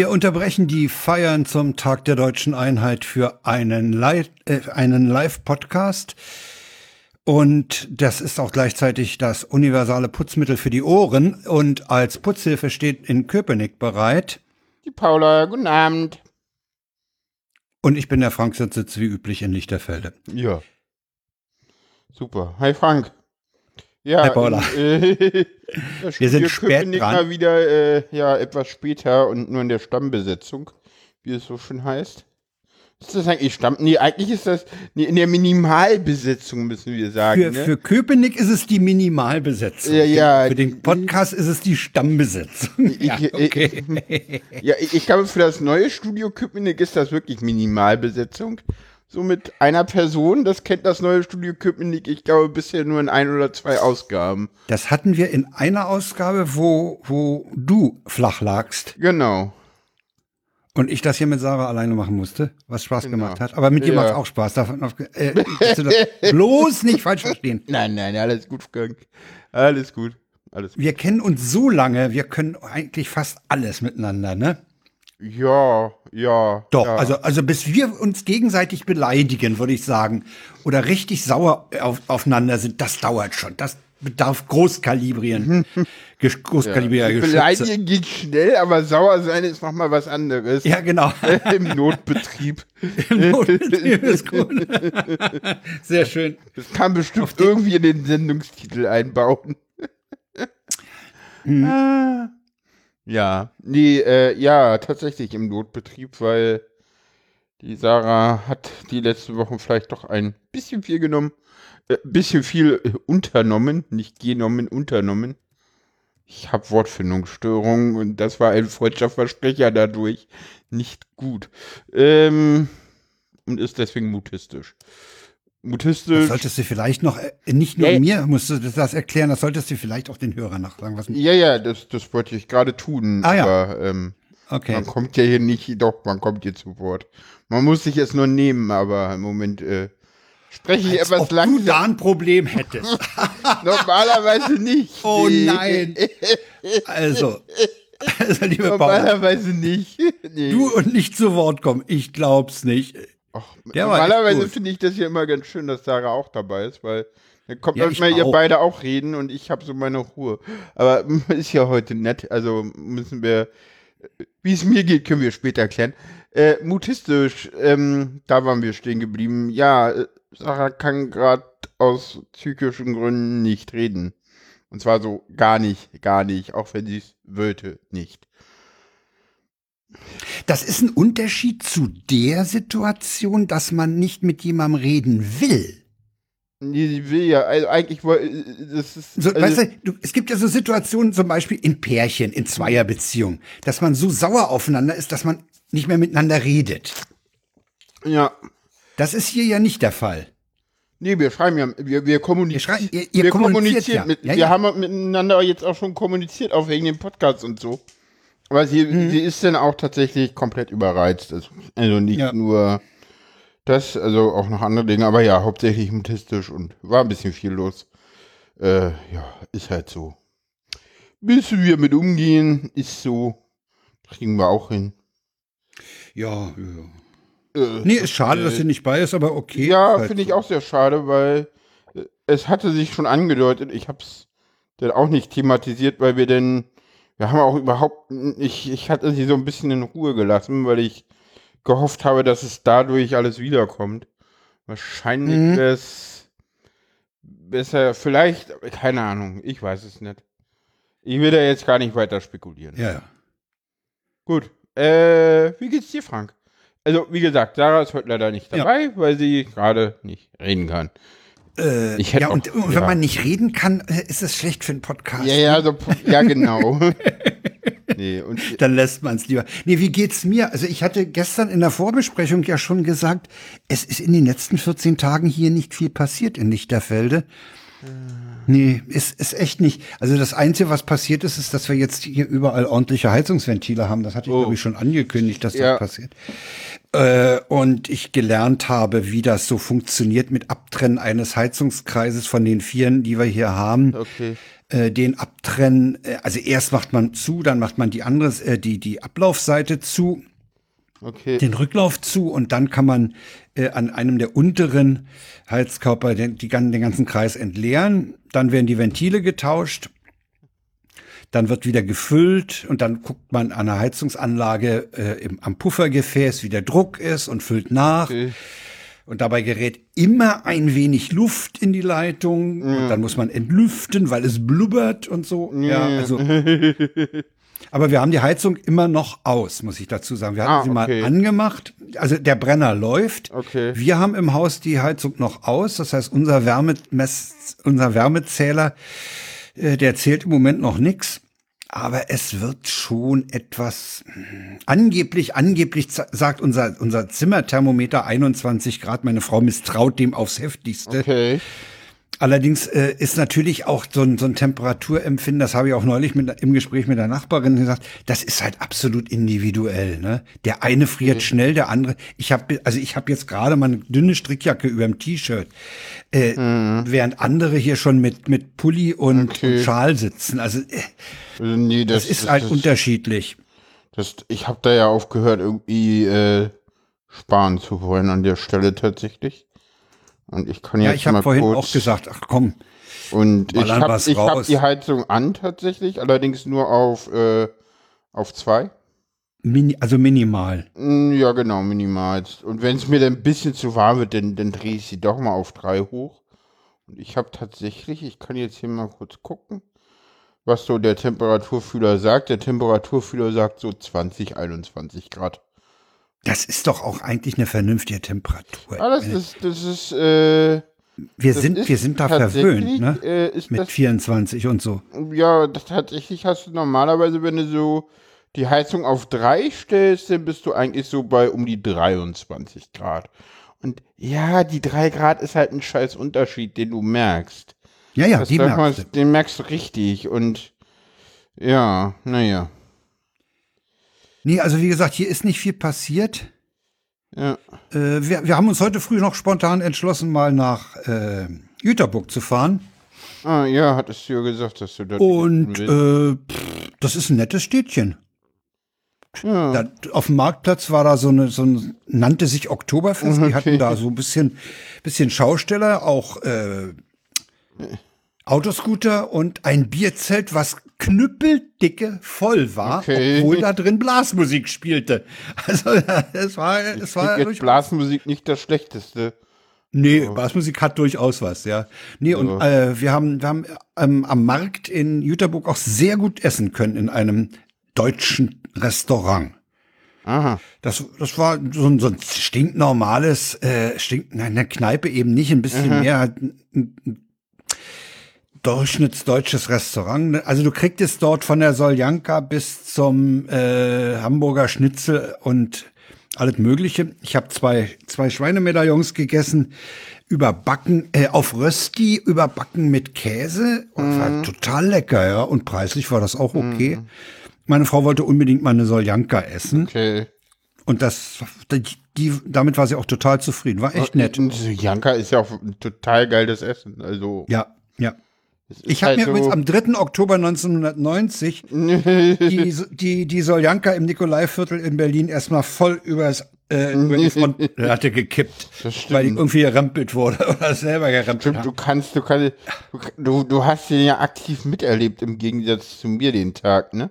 Wir unterbrechen die Feiern zum Tag der deutschen Einheit für einen Live, äh, einen Live-Podcast. Und das ist auch gleichzeitig das universale Putzmittel für die Ohren. Und als Putzhilfe steht in Köpenick bereit. Die Paula, guten Abend. Und ich bin der Frank, sitze wie üblich in Lichterfelde. Ja. Super. Hi Frank. Ja, Hi Paula. Äh, Wir sind spät Köpenick dran. mal wieder äh, ja, etwas später und nur in der Stammbesetzung, wie es so schön heißt. Ist das eigentlich Stamm? Nee, eigentlich ist das nee, in der Minimalbesetzung, müssen wir sagen. Für, ne? für Köpenick ist es die Minimalbesetzung. Ja, ja. Für den Podcast ist es die Stammbesetzung. Ja, ich- okay. Ja, ich, ich glaube, für das neue Studio Köpenick ist das wirklich Minimalbesetzung. So mit einer Person, das kennt das neue Studio Köpenick, ich glaube, bisher nur in ein oder zwei Ausgaben. Das hatten wir in einer Ausgabe, wo, wo du flach lagst Genau. und ich das hier mit Sarah alleine machen musste, was Spaß Genau. gemacht hat. Aber mit dir Ja. macht auch Spaß. Davon auf, äh, dass du das bloß nicht falsch verstehen. Nein, nein, alles gut, Frank. Alles gut. Alles gut. Wir kennen uns so lange, wir können eigentlich fast alles miteinander, ne? Ja, ja. Doch, ja. also, also bis wir uns gegenseitig beleidigen, würde ich sagen, oder richtig sauer auf, aufeinander sind, das dauert schon. Das bedarf Großkalibrieren. Ges- Großkalibrierter Geschütze. Beleidigen geht schnell, aber sauer sein ist nochmal was anderes. Ja, genau. Im Notbetrieb. Notbetrieb ist gut. Sehr schön. Das kann bestimmt irgendwie in den Sendungstitel einbauen. Mhm. Ah. Ja, nee, äh, ja, tatsächlich im Notbetrieb, weil die Sarah hat die letzten Wochen vielleicht doch ein bisschen viel genommen, äh, bisschen viel äh, unternommen, nicht genommen, unternommen. Ich habe Wortfindungsstörungen und das war ein freudscher Versprecher dadurch nicht gut. Ähm, und ist deswegen mutistisch. Das Mutistisch. solltest du vielleicht noch, äh, nicht nur Ja, mir musst du das erklären, das solltest du vielleicht auch den Hörern noch sagen. Was, Ja, ja, das, das wollte ich gerade tun. Ah, ja. Aber ähm, okay. man kommt ja hier nicht, doch, man kommt hier zu Wort. Man muss sich es nur nehmen, aber im Moment äh, spreche ich Als etwas ob du langsam. da ein Problem hättest. Normalerweise nicht. Oh nein. Also, also liebe Paula, Normalerweise nicht. Nee. du und nicht zu Wort kommen. Ich glaub's nicht. Ach, Der normalerweise finde ich das ja immer ganz schön, dass Sarah auch dabei ist, weil dann kommt Ja, manchmal ihr beide auch reden und ich habe so meine Ruhe. Aber ist ja heute nett, also müssen wir, wie es mir geht, können wir später erklären. Äh, mutistisch, ähm, da waren wir stehen geblieben. Ja, äh, Sarah kann gerade aus psychischen Gründen nicht reden. Und zwar so gar nicht, gar nicht, auch wenn sie es wollte, nicht. Das ist ein Unterschied zu der Situation, dass man nicht mit jemandem reden will. Nee, sie will ja, also eigentlich, das ist, So, also, weißt du, du, es gibt ja so Situationen, zum Beispiel in Pärchen, in Zweierbeziehungen, dass man so sauer aufeinander ist, dass man nicht mehr miteinander redet. ja. Das ist hier ja nicht der Fall. Nee, wir schreiben ja, wir, wir kommunizieren. Ihr schrei- ihr- ihr wir kommuniziert kommunizieren ja. Mit, Ja, wir ja. haben miteinander jetzt auch schon kommuniziert, auch wegen dem Podcast und so. Aber sie, Mhm. sie ist dann auch tatsächlich komplett überreizt. Also, nicht Ja. nur das, also auch noch andere Dinge, aber ja, hauptsächlich mutistisch und war ein bisschen viel los. Äh, ja, ist halt so. Müssen wir mit umgehen, ist so. Kriegen wir auch hin. Ja, ja. Äh, Nee, ist schade, dass sie nicht bei ist, aber okay. Ja, halt finde ich so. auch sehr schade, weil äh, es hatte sich schon angedeutet, ich habe es dann auch nicht thematisiert, weil wir denn, wir haben auch überhaupt, ich, ich hatte sie so ein bisschen in Ruhe gelassen, weil ich gehofft habe, dass es dadurch alles wiederkommt. Wahrscheinlich Mhm. es besser, vielleicht, keine Ahnung, ich weiß es nicht. Ich will da jetzt gar nicht weiter spekulieren. Ja, ja. Gut. Äh, wie geht's dir, Frank? Also, wie gesagt, Sarah ist heute leider nicht Ja. dabei, weil sie gerade nicht reden kann. Äh, Ich hätte ja, und, auch- und wenn ja. man nicht reden kann, äh, ist es schlecht für einen Podcast. Ja, ja, so, ja, genau. nee, und Dann lässt man es lieber. Nee, wie geht's mir? Also ich hatte gestern in der Vorbesprechung ja schon gesagt, es ist in den letzten 14 Tagen hier nicht viel passiert in Lichterfelde. Nee, ist, ist echt nicht. Also das Einzige, was passiert ist, ist, dass wir jetzt hier überall ordentliche Heizungsventile haben. Das hatte ich, Oh. glaube ich, schon angekündigt, dass Ja. das passiert. Äh, und ich gelernt habe, wie das so funktioniert mit Abtrennen eines Heizungskreises von den vieren, die wir hier haben. okay. äh, den abtrennen. Äh, Also erst macht man zu, dann macht man die andere, äh, die, die Ablaufseite zu, Okay. den Rücklauf zu und dann kann man äh, an einem der unteren Heizkörper den, die, den ganzen Kreis entleeren. Dann werden die Ventile getauscht. Dann wird wieder gefüllt und dann guckt man an der Heizungsanlage äh, im, am Puffergefäß, wie der Druck ist und füllt nach. Okay. Und dabei gerät immer ein wenig Luft in die Leitung. Und dann muss man entlüften, weil es blubbert und so. Ja, also. Aber wir haben die Heizung immer noch aus, muss ich dazu sagen. Wir hatten Ah, sie mal okay. angemacht. Also der Brenner läuft. Okay. Wir haben im Haus die Heizung noch aus. Das heißt, unser Wärmemess, unser Wärmezähler, äh, der zählt im Moment noch nix. Aber es wird schon etwas hm, angeblich, angeblich sagt unser, unser Zimmerthermometer 21 Grad. Meine Frau misstraut dem aufs heftigste. Okay. Allerdings äh, ist natürlich auch so ein, so ein Temperaturempfinden, das habe ich auch neulich mit, im Gespräch mit der Nachbarin gesagt, das ist halt absolut individuell. Ne? Der eine friert schnell, der andere. Ich habe also ich habe jetzt gerade mal eine dünne Strickjacke über dem T-Shirt, äh, während andere hier schon mit mit Pulli und, Okay. und Schal sitzen. Also äh, Also, nee, das, das ist halt das, unterschiedlich. das, Ich habe da ja aufgehört, irgendwie äh, sparen zu wollen an der Stelle tatsächlich. Und ich kann Ja, jetzt ich habe vorhin auch gesagt, ach komm, Und ich habe hab die Heizung an tatsächlich, allerdings nur auf, äh, auf zwei. mini, also minimal. Mm, Ja, genau, minimal. Und wenn es mir dann ein bisschen zu warm wird, dann, dann drehe ich sie doch mal auf drei hoch. Und ich habe tatsächlich, ich kann jetzt hier mal kurz gucken, was so der Temperaturfühler sagt. Der Temperaturfühler sagt so 20, 21 Grad. Das ist doch auch eigentlich eine vernünftige Temperatur. Ah, das ist, das ist, äh, wir das sind, wir sind da verwöhnt, ne? Äh, ist Mit das 24 und so. Ja, das tatsächlich hast du normalerweise, wenn du so die Heizung auf 3 stellst, dann bist du eigentlich so bei um die 23 Grad. Und ja, die 3 Grad ist halt ein scheiß Unterschied, den du merkst. Ja, ja, Das die man, merkst du. den merkst du richtig. Und ja, naja. Nee, also wie gesagt, hier ist nicht viel passiert. Ja. Äh, wir, wir haben uns heute früh noch spontan entschlossen, mal nach äh, Jüterburg zu fahren. Ah, ja, hattest du ja gesagt, dass du da Und äh, pff, das ist ein nettes Städtchen. ja. Da, auf dem Marktplatz war da so eine, so ein, nannte sich Oktoberfest. Die hatten da so ein bisschen, bisschen Schausteller, auch äh, Autoscooter und ein Bierzelt, was knüppeldicke voll war, Okay. obwohl da drin Blasmusik spielte. Also es war, es war jetzt Blasmusik nicht das Schlechteste. Nee, Blasmusik hat durchaus was, ja. Nee, und äh, wir haben, wir haben ähm, am Markt in Jüterburg auch sehr gut essen können in einem deutschen Restaurant. Aha. Das, das war so ein, so ein stinknormales, äh, stink, nein, eine Kneipe eben nicht, ein bisschen mehr halt ein, ein, ein durchschnittsdeutsches Restaurant. Also du kriegtest dort von der Soljanka bis zum äh, Hamburger Schnitzel und alles Mögliche. Ich habe zwei, zwei Schweinemedaillons gegessen, überbacken, äh, auf Rösti, überbacken mit Käse. Und war total lecker, ja. Und preislich war das auch okay. Meine Frau wollte unbedingt mal eine Soljanka essen. Okay. Und das, die, die, damit war sie auch total zufrieden. War echt nett. Und Janka ist ja auch ein total geiles Essen. Also, Ja, ja. Ich habe halt mir so, übrigens am 3. Oktober 1990 die, die, die Soljanka im Nikolaiviertel in Berlin erstmal voll übers, äh, über die Frontlatte gekippt, weil die irgendwie gerempelt wurde oder selber gerempelt Stimmt, hat. du kannst, du kannst, du, du hast den ja aktiv miterlebt im Gegensatz zu mir den Tag, ne?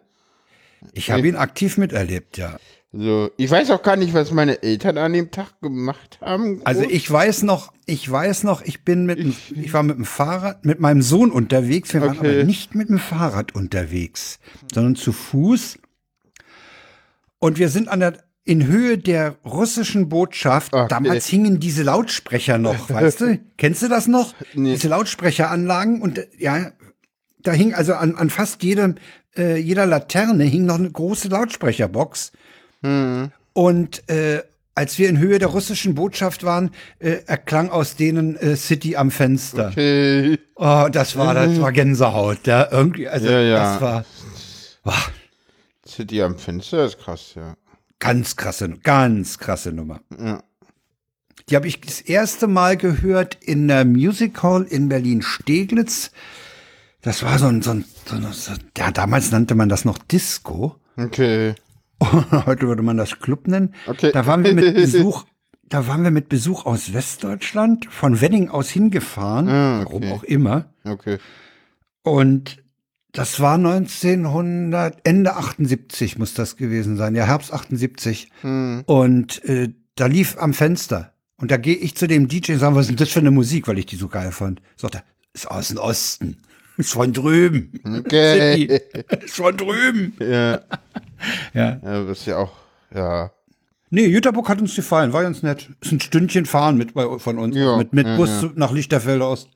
Ich habe ihn aktiv miterlebt, ja. Also, ich weiß auch gar nicht, was meine Eltern an dem Tag gemacht haben. Also ich weiß noch, ich weiß noch, ich bin mit, dem- ich war mit dem Fahrrad, mit meinem Sohn unterwegs. Wir waren Okay. aber nicht mit dem Fahrrad unterwegs, sondern zu Fuß. Und wir sind an der, in Höhe der russischen Botschaft. Okay. Damals hingen diese Lautsprecher noch, weißt du? Kennst du das noch? Nee. Diese Lautsprecheranlagen und ja, da hing also an, an fast jedem, äh, jeder Laterne hing noch eine große Lautsprecherbox. Und äh, als wir in Höhe der russischen Botschaft waren, äh, erklang aus denen äh, City am Fenster. Okay. Oh, das war, das war Gänsehaut. Ja, irgendwie, also Ja, ja. das war wow, City am Fenster ist krass, ja. ganz krasse, ganz krasse Nummer. Ja. Die habe ich das erste Mal gehört in der Music Hall in Berlin-Steglitz. Das war so ein, so ein, so ein so, ja, damals nannte man das noch Disco. Okay. Heute würde man das Club nennen. Okay. Da waren wir mit Besuch, da waren wir mit Besuch aus Westdeutschland, von Wedding aus hingefahren, Ah, okay. warum auch immer. Okay. Und das war 1900, Ende 78 muss das gewesen sein, ja, Herbst 78. Hm. Und äh, da lief am Fenster. Und da gehe ich zu dem DJ und sage, was ist denn das für eine Musik, weil ich die so geil fand. Sagt er, ist aus dem Osten. Ist von drüben. Okay. Ist von drüben. Ja. Ja. ja, das ist ja auch, ja. Nee, Jüterburg hat uns gefallen, war ganz nett. Ist ein Stündchen fahren mit bei, von uns. Ja, mit mit ja, Bus ja. nach Lichterfelde Ost.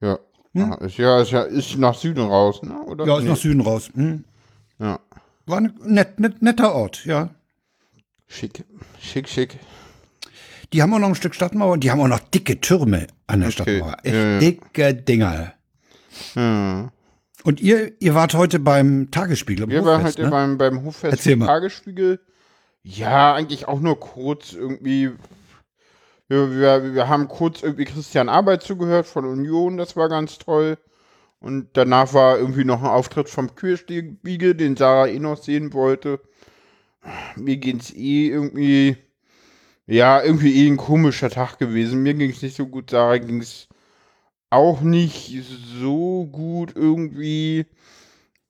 Ja. Hm? Ah, Ist ja, ist ja, ist nach Süden raus, ne? Oder? Ja, ist Nee. nach Süden raus. Hm. Ja. War ein net, net, netter Ort, ja. Schick. Schick, schick. Die haben auch noch ein Stück Stadtmauer und die haben auch noch dicke Türme an der Okay, Stadtmauer. Echt ja, ja. dicke Dinger. Hm. Und ihr, ihr wart heute beim Tagesspiegel. Wir waren halt ne? beim, beim Hoffest Erzähl mal. Tagesspiegel. Ja, eigentlich auch nur kurz irgendwie. Wir, wir, wir haben kurz irgendwie Christian Arbeit zugehört von Union, das war ganz toll. Und danach war irgendwie noch ein Auftritt vom Queerspiegel, den Sarah eh noch sehen wollte. Mir geht's eh irgendwie. Ja, irgendwie eh ein komischer Tag gewesen. Mir ging's nicht so gut, Sarah ging's auch nicht so gut irgendwie.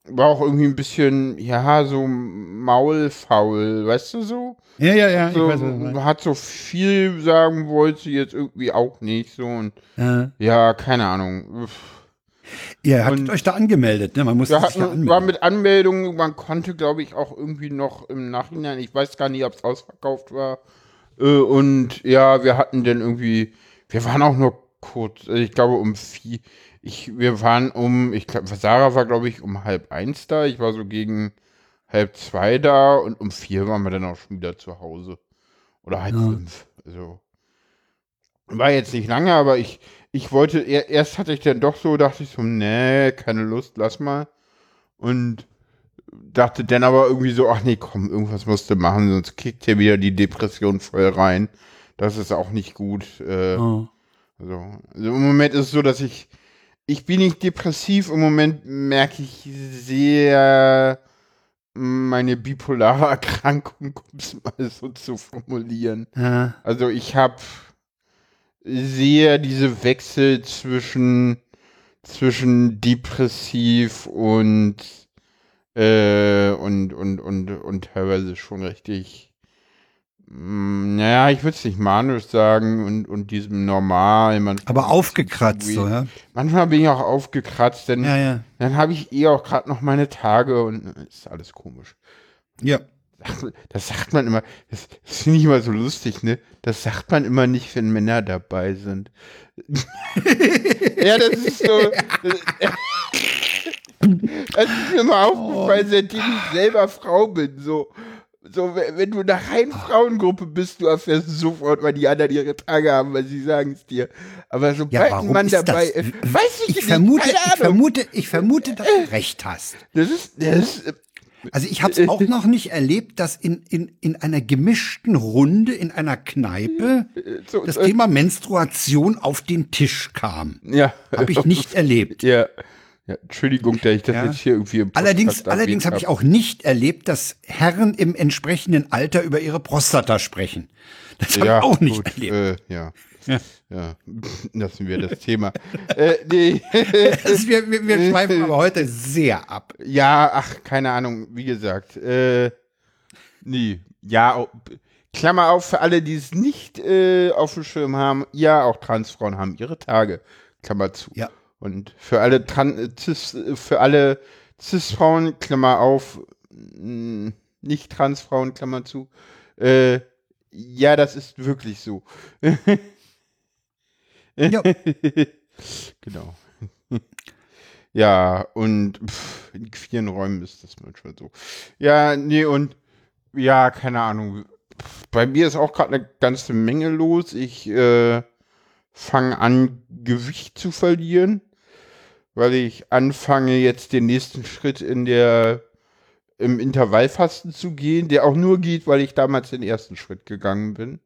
War auch irgendwie ein bisschen, ja, so maulfaul, weißt du so? Ja, ja, ja. so weiß, hat so viel sagen wollte, jetzt irgendwie auch nicht so. Und Ja. ja, keine Ahnung. Uff. Ihr habt Und- euch da angemeldet, ne? Man muss Wir sich da hatten, anmelden. war mit Anmeldung, man konnte, glaube ich, auch irgendwie noch im Nachhinein, ich weiß gar nicht, ob es ausverkauft war. Äh, und ja, wir hatten dann irgendwie, wir waren auch nur kurz, also ich glaube um vier, ich, wir waren um, ich glaube, Sarah war, glaube ich, um halb eins da, ich war so gegen halb zwei da und um vier waren wir dann auch schon wieder zu Hause. Oder halb Ja. fünf. Also war jetzt nicht lange, aber ich, ich wollte, er- erst hatte ich dann doch so, dachte ich so, nee, keine Lust, lass mal. Und dachte dann aber irgendwie so, ach nee, komm, irgendwas musst du machen, sonst kickt hier wieder die Depression voll rein. Das ist auch nicht gut. Äh, Oh. Also, also im Moment ist es so, dass ich, ich bin nicht depressiv, im Moment merke ich sehr meine bipolare Erkrankung, um es mal so zu formulieren. Ja. Also ich habe sehr diese Wechsel zwischen zwischen depressiv und äh, und und und und teilweise schon richtig naja, ich würde es nicht manisch sagen und und diesem normal. Manchmal, Aber aufgekratzt, so, ja? manchmal bin ich auch aufgekratzt, denn Ja, ja. dann habe ich eh auch gerade noch meine Tage und äh, ist alles komisch. Ja. Das sagt man immer, das, das finde ich immer so lustig, ne? Das sagt man immer nicht, wenn Männer dabei sind. ja, das ist so. Das, das ist mir immer aufgefallen, seitdem ich selber Frau bin. So, so wenn du in einer reinen Frauengruppe bist, du erfährst sofort, weil die anderen ihre Tage haben, weil sie sagen es dir. Aber sobald Ja, ein Mann dabei ist, weiß ich, Ich nicht, vermute, ich vermute, ich vermute, dass du recht hast. Das ist, das ist, Also ich habe es auch noch nicht erlebt, dass in, in, in einer gemischten Runde in einer Kneipe so, das äh, Thema Menstruation auf den Tisch kam. ja. Habe ich nicht erlebt. Ja. Ja, Entschuldigung, dass ich das Ja. jetzt hier irgendwie im Podcast Allerdings, allerdings habe ich auch nicht erlebt, dass Herren im entsprechenden Alter über ihre Prostata sprechen. Das habe ja, ich auch nicht gut, erlebt. Äh, ja. Ja. ja. lassen wir das Thema. äh, nee. Also wir, wir, wir schweifen aber heute sehr ab. ja, ach, keine Ahnung, wie gesagt. Äh, nee, ja, Klammer auf für alle, die es nicht äh, auf dem Schirm haben. Ja, auch Transfrauen haben ihre Tage. Klammer zu. Ja. Und für alle Tran äh, Cis, äh, für alle Cis-Frauen, Klammer auf, mh, nicht Transfrauen, Klammer zu. Äh, ja, das ist wirklich so. Ja. genau. ja, und pff, in queeren Räumen ist das manchmal so. Ja, nee, und ja, keine Ahnung. Bei mir ist auch gerade eine ganze Menge los. Ich äh, fange an, Gewicht zu verlieren, weil ich anfange, jetzt den nächsten Schritt in der im Intervallfasten zu gehen, der auch nur geht, weil ich damals den ersten Schritt gegangen bin.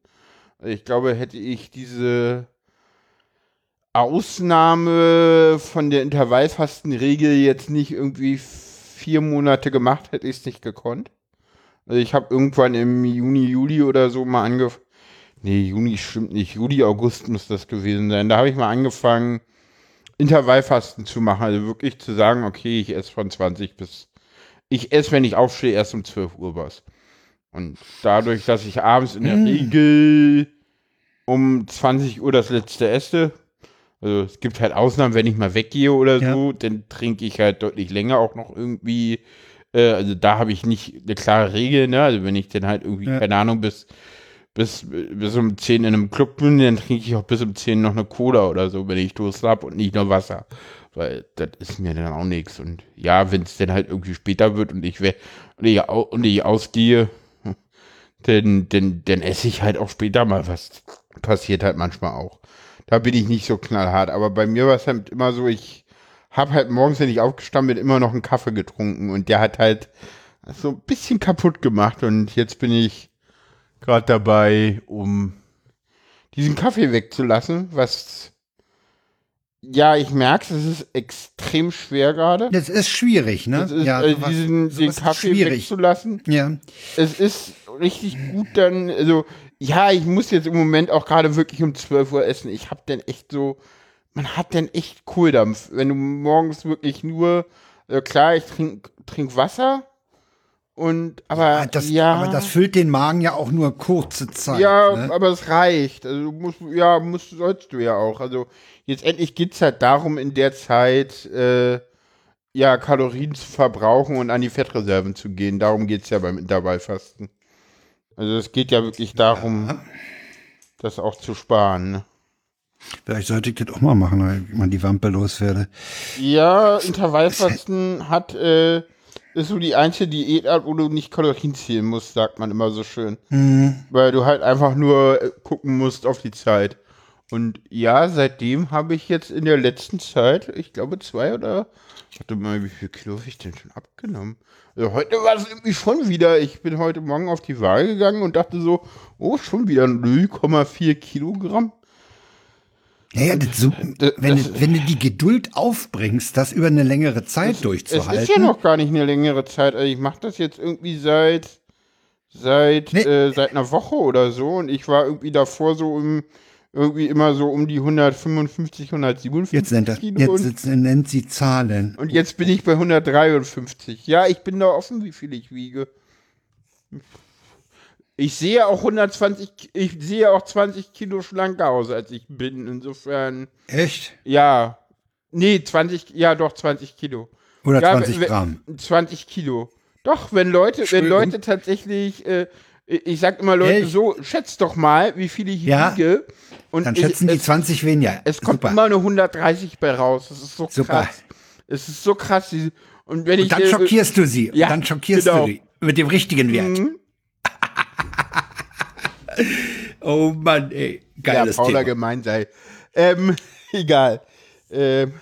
Ich glaube, hätte ich diese Ausnahme von der Intervallfastenregel jetzt nicht irgendwie vier Monate gemacht, hätte ich es nicht gekonnt. Also ich habe irgendwann im Juni, Juli oder so mal angefangen. Nee, Juni stimmt nicht. Juli, August muss das gewesen sein. Da habe ich mal angefangen, Intervallfasten zu machen. Also wirklich zu sagen, okay, ich esse von 20 bis. Ich esse, wenn ich aufstehe, erst um 12 Uhr was. Und dadurch, dass ich abends in der Mm. Regel um 20 Uhr das letzte esse, also es gibt halt Ausnahmen, wenn ich mal weggehe oder Ja. so, dann trinke ich halt deutlich länger auch noch irgendwie. Äh, also da habe ich nicht eine klare Regel, ne? Also wenn ich dann halt irgendwie, Ja. keine Ahnung, bis, bis, bis um 10 in einem Club bin, dann trinke ich auch bis um 10 noch eine Cola oder so, wenn ich Durst habe und nicht nur Wasser. Weil das ist mir dann auch nichts. Und ja, wenn es dann halt irgendwie später wird und ich, we- und ich, und ich ausgehe, dann, dann, dann esse ich halt auch später mal was. Passiert halt manchmal auch. Da bin ich nicht so knallhart. Aber bei mir war es halt immer so, ich habe halt morgens, wenn ich aufgestanden bin, immer noch einen Kaffee getrunken. Und der hat halt so ein bisschen kaputt gemacht. Und jetzt bin ich gerade dabei, um diesen Kaffee wegzulassen, was ja, ich merke es ist extrem schwer gerade. Das ist schwierig, ne? Ist, ja, äh, diesen den ist Kaffee schwierig. wegzulassen. Ja. Es ist richtig gut dann, also ja, ich muss jetzt im Moment auch gerade wirklich um 12 Uhr essen. Ich habe dann echt so, man hat dann echt Kohldampf, wenn du morgens wirklich nur, äh, klar, ich trink, trink Wasser und, aber Ah, das, ja, Aber das füllt den Magen ja auch nur kurze Zeit. ja, ne? aber es reicht. Also musst, ja, musst, sollst du ja auch. Also jetzt endlich geht's halt darum, in der Zeit äh, ja Kalorien zu verbrauchen und an die Fettreserven zu gehen. Darum geht's ja beim Intervallfasten. Also es geht ja wirklich darum, Ja. das auch zu sparen. Ne? Vielleicht sollte ich das auch mal machen, ich mal die Wampe loswerde. Ja, Intervallfasten hat äh, ist so die einzige Diätart, wo du nicht Kalorien zählen musst, sagt man immer so schön. Mhm. Weil du halt einfach nur äh, gucken musst auf die Zeit. Und ja, seitdem habe ich jetzt in der letzten Zeit, ich glaube zwei oder, warte mal, wie viel Kilo habe ich denn schon abgenommen? Also heute war es irgendwie schon wieder, ich bin heute Morgen auf die Waage gegangen und dachte so, oh, schon wieder 0,4 Kilogramm. Naja, das so, das- wenn, du- wenn du die Geduld aufbringst, das über eine längere Zeit Es durchzuhalten. ist ja noch gar nicht eine längere Zeit. Also ich mache das jetzt irgendwie seit seit Nee. äh, seit einer Woche oder so und ich war irgendwie davor so im irgendwie immer so um die 155, 157 Jetzt nennt, Kilo jetzt, jetzt nennt sie Zahlen. und jetzt bin ich bei 153. Ja, ich bin da offen, wie viel ich wiege. Ich sehe auch 120, Ki- ich sehe auch 20 Kilo schlanker aus, als ich bin. Insofern, Echt? ja. Nee, 20, ja doch, 20 Kilo. Oder Ja, 20 wenn- Gramm? 20 Kilo. Doch, wenn Leute, wenn. Leute tatsächlich, äh, ich sag immer Leute Echt? so, schätzt doch mal, wie viel ich Ja. wiege. Und Dann ich- schätzen die es, 20 weniger. es kommt Super. immer eine 130 bei raus. Das ist so Super. krass. Es ist so krass. die- Und wenn ich Und dann äh, schockierst du sie. ja, dann schockierst genau. du sie. Mit dem richtigen Wert. Mhm. Oh Mann, ey. ja, Geiles Paula Thema. gemein sei. Ähm, egal. Ähm,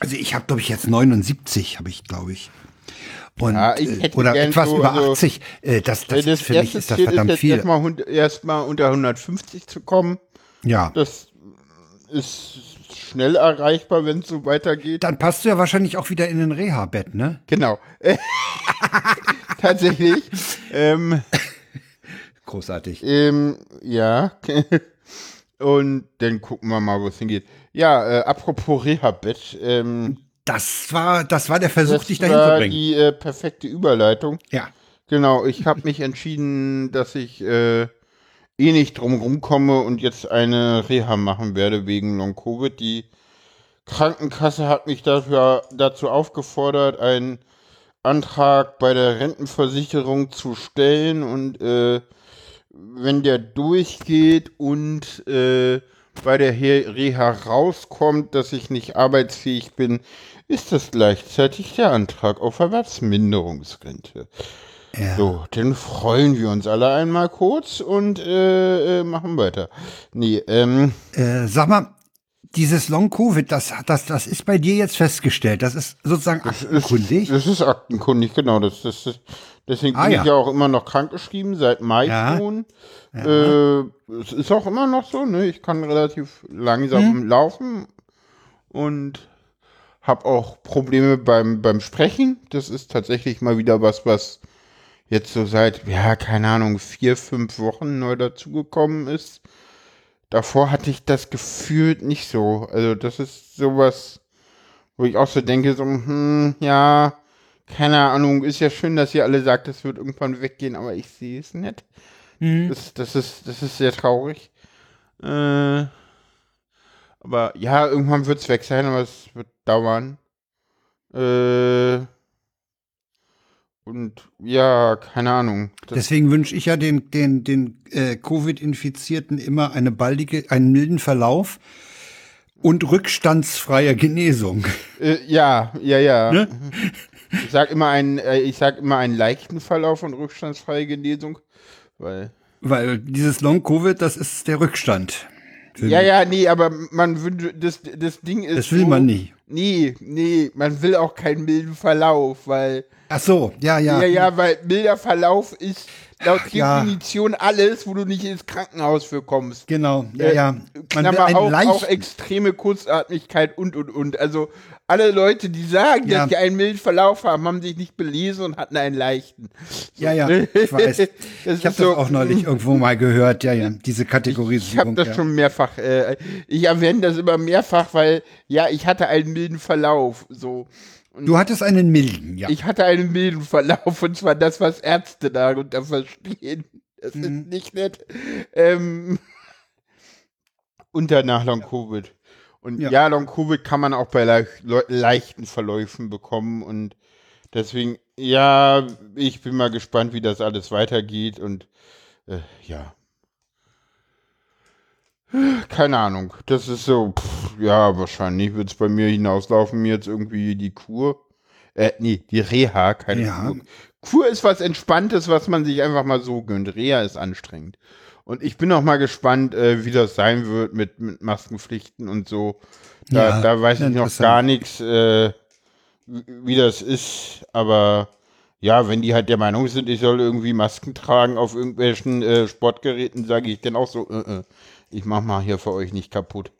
Also ich habe, glaube ich, jetzt 79, habe ich, glaube ich. Und, Ja, ich äh, hätte oder etwas so, über also, 80. Äh, das das das für mich ist das ist verdammt jetzt viel. erstmal unter 150 zu kommen. Ja. Das ist schnell erreichbar, wenn es so weitergeht. Dann passt du ja wahrscheinlich auch wieder in ein Reha-Bett, ne? Genau. Tatsächlich. ähm, Großartig. ähm, ja. Und dann gucken wir mal, wo es hingeht. Ja, äh, apropos Reha-Bett. Ähm, Das war, das war der Versuch, dich dahin war zu bringen. die äh, perfekte Überleitung. Ja. Genau, ich habe mich entschieden, dass ich äh, eh nicht drum rumkomme und jetzt eine Reha machen werde wegen Long-Covid. Die Krankenkasse hat mich dafür, dazu aufgefordert, einen Antrag bei der Rentenversicherung zu stellen und äh, wenn der durchgeht und äh, bei der Reha rauskommt, dass ich nicht arbeitsfähig bin, ist das gleichzeitig der Antrag auf Erwerbsminderungsrente. ja. So, dann freuen wir uns alle einmal kurz und äh, äh, machen weiter. Nee, ähm, Äh, sag mal, dieses Long-Covid, das, das, das ist bei dir jetzt festgestellt. Das ist sozusagen Das aktenkundig. ist, das ist aktenkundig, genau. Das, das, das, deswegen Ah, bin ja. ich ja auch immer noch krankgeschrieben, seit Mai Ja. schon. Äh, es ist auch immer noch so, ne? Ich kann relativ langsam Mhm. laufen und habe auch Probleme beim, beim Sprechen. Das ist tatsächlich mal wieder was, was jetzt so seit, ja, keine Ahnung, vier, fünf Wochen neu dazugekommen ist. Davor hatte ich das gefühlt nicht so. Also das ist sowas, wo ich auch so denke, so, hm, ja, keine Ahnung, ist ja schön, dass ihr alle sagt, es wird irgendwann weggehen, aber ich sehe es nicht. Das, das, ist, das ist sehr traurig. Äh, aber ja, irgendwann wird es weg sein, aber es wird dauern. Äh, und ja, keine Ahnung. Deswegen wünsche ich ja den, den, den äh, Covid-Infizierten immer eine baldige, einen milden Verlauf und rückstandsfreie Genesung. äh, ja, ja, ja. Ne? Ich sag immer einen, äh, ich sag immer einen leichten Verlauf und rückstandsfreie Genesung, weil Weil dieses Long-Covid, das ist der Rückstand. Ja, ja, nee, aber man wünscht, das, das Ding ist. Das will so, man nicht. Nee, nee, man will auch keinen milden Verlauf, weil. Ach so, ja, ja. Ja, ja, weil milder Verlauf ist laut ja. Definition alles, wo du nicht ins Krankenhaus für kommst. Genau, ja, Äh, ja. Man Klammer auf, auch extreme Kurzatmigkeit und, und, und. Also alle Leute, die sagen, Ja. dass sie einen milden Verlauf haben, haben sich nicht belesen und hatten einen leichten. ja, ja, ich weiß. Das Ich habe so- das auch neulich irgendwo mal gehört, ja, ja, diese Ich habe Kategorisierung. das ja. schon mehrfach, äh, ich erwähne das immer mehrfach, weil, ja, ich hatte einen milden Verlauf, so. Du hattest einen milden, ja. Ich hatte einen milden Verlauf, und zwar das, was Ärzte darunter verstehen. Das Mhm. ist nicht nett. Ähm, und danach Long-Covid. Und Ja. ja, Long-Covid kann man auch bei leicht, leichten Verläufen bekommen und deswegen, ja, ich bin mal gespannt, wie das alles weitergeht und äh, ja. Keine Ahnung. Das ist so, pff, ja, wahrscheinlich wird es bei mir hinauslaufen, mir jetzt irgendwie die Kur. Äh, nee, die Reha, keine Ja. Kur. Kur ist was Entspanntes, was man sich einfach mal so gönnt. Reha ist anstrengend. Und ich bin auch mal gespannt, äh, wie das sein wird mit, mit Maskenpflichten und so. Da, Ja, da weiß ich noch gar nichts, äh, wie wie das ist. Aber ja, wenn die halt der Meinung sind, ich soll irgendwie Masken tragen auf irgendwelchen äh, Sportgeräten, sage ich dann auch so, äh, äh, ich mach mal hier für euch nicht kaputt.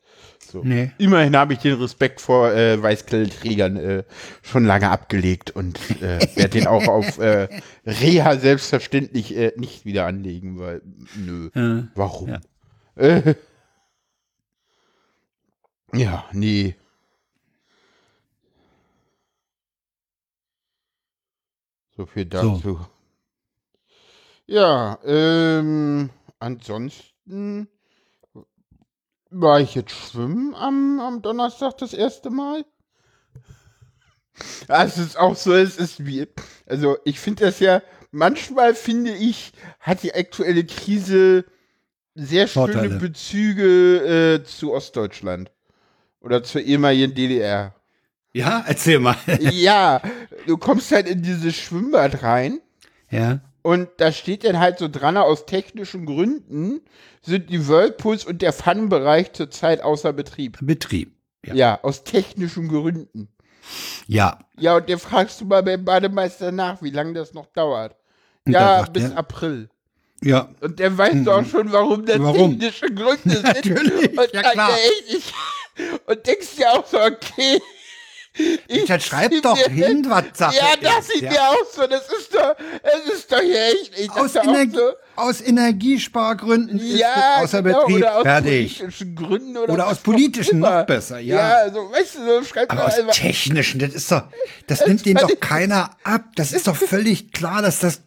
So. Nee. Immerhin habe ich den Respekt vor äh, Weißkleidträgern äh, schon lange abgelegt und äh, werde den auch auf äh, Reha selbstverständlich äh, nicht wieder anlegen, weil nö. Äh, Warum? Ja. Äh, ja, nee. So viel dazu. Ja, ähm, ansonsten war ich jetzt schwimmen am, am Donnerstag das erste Mal. Ja, es ist auch so, es ist wie, also ich finde das ja, manchmal finde ich, hat die aktuelle Krise sehr schöne Vorteile. Bezüge äh, zu Ostdeutschland. Oder zur ehemaligen DDR. ja, erzähl mal. ja, du kommst halt in dieses Schwimmbad rein ja. Und da steht dann halt so dran, aus technischen Gründen sind die Whirlpools und der Pfannenbereich zurzeit außer Betrieb. Betrieb. Ja. Ja. aus technischen Gründen. Ja. Ja, und der fragst du mal beim Bademeister nach, wie lange das noch dauert. Und ja, dann bis er- April. Ja. Und der weiß doch schon, warum das Warum? technische Gründe sind. Natürlich, und, ja klar. und denkst dir auch so, okay. Ich Dann schreib doch mir- hin, was Sache Ja, das ist, sieht ja. mir auch so. Das ist doch, es ist doch hier echt. Ich Aus, Energie, so, aus Energiespargründen ist ja, das außer genau, Betrieb oder aus fertig. politischen Gründen oder, Oder aus politischen noch besser, ja. Ja, also, weißt du, so schreibt Aber aus einfach. technischen, das ist doch, das nimmt denen fand doch keiner ab. Das ist doch völlig klar, dass das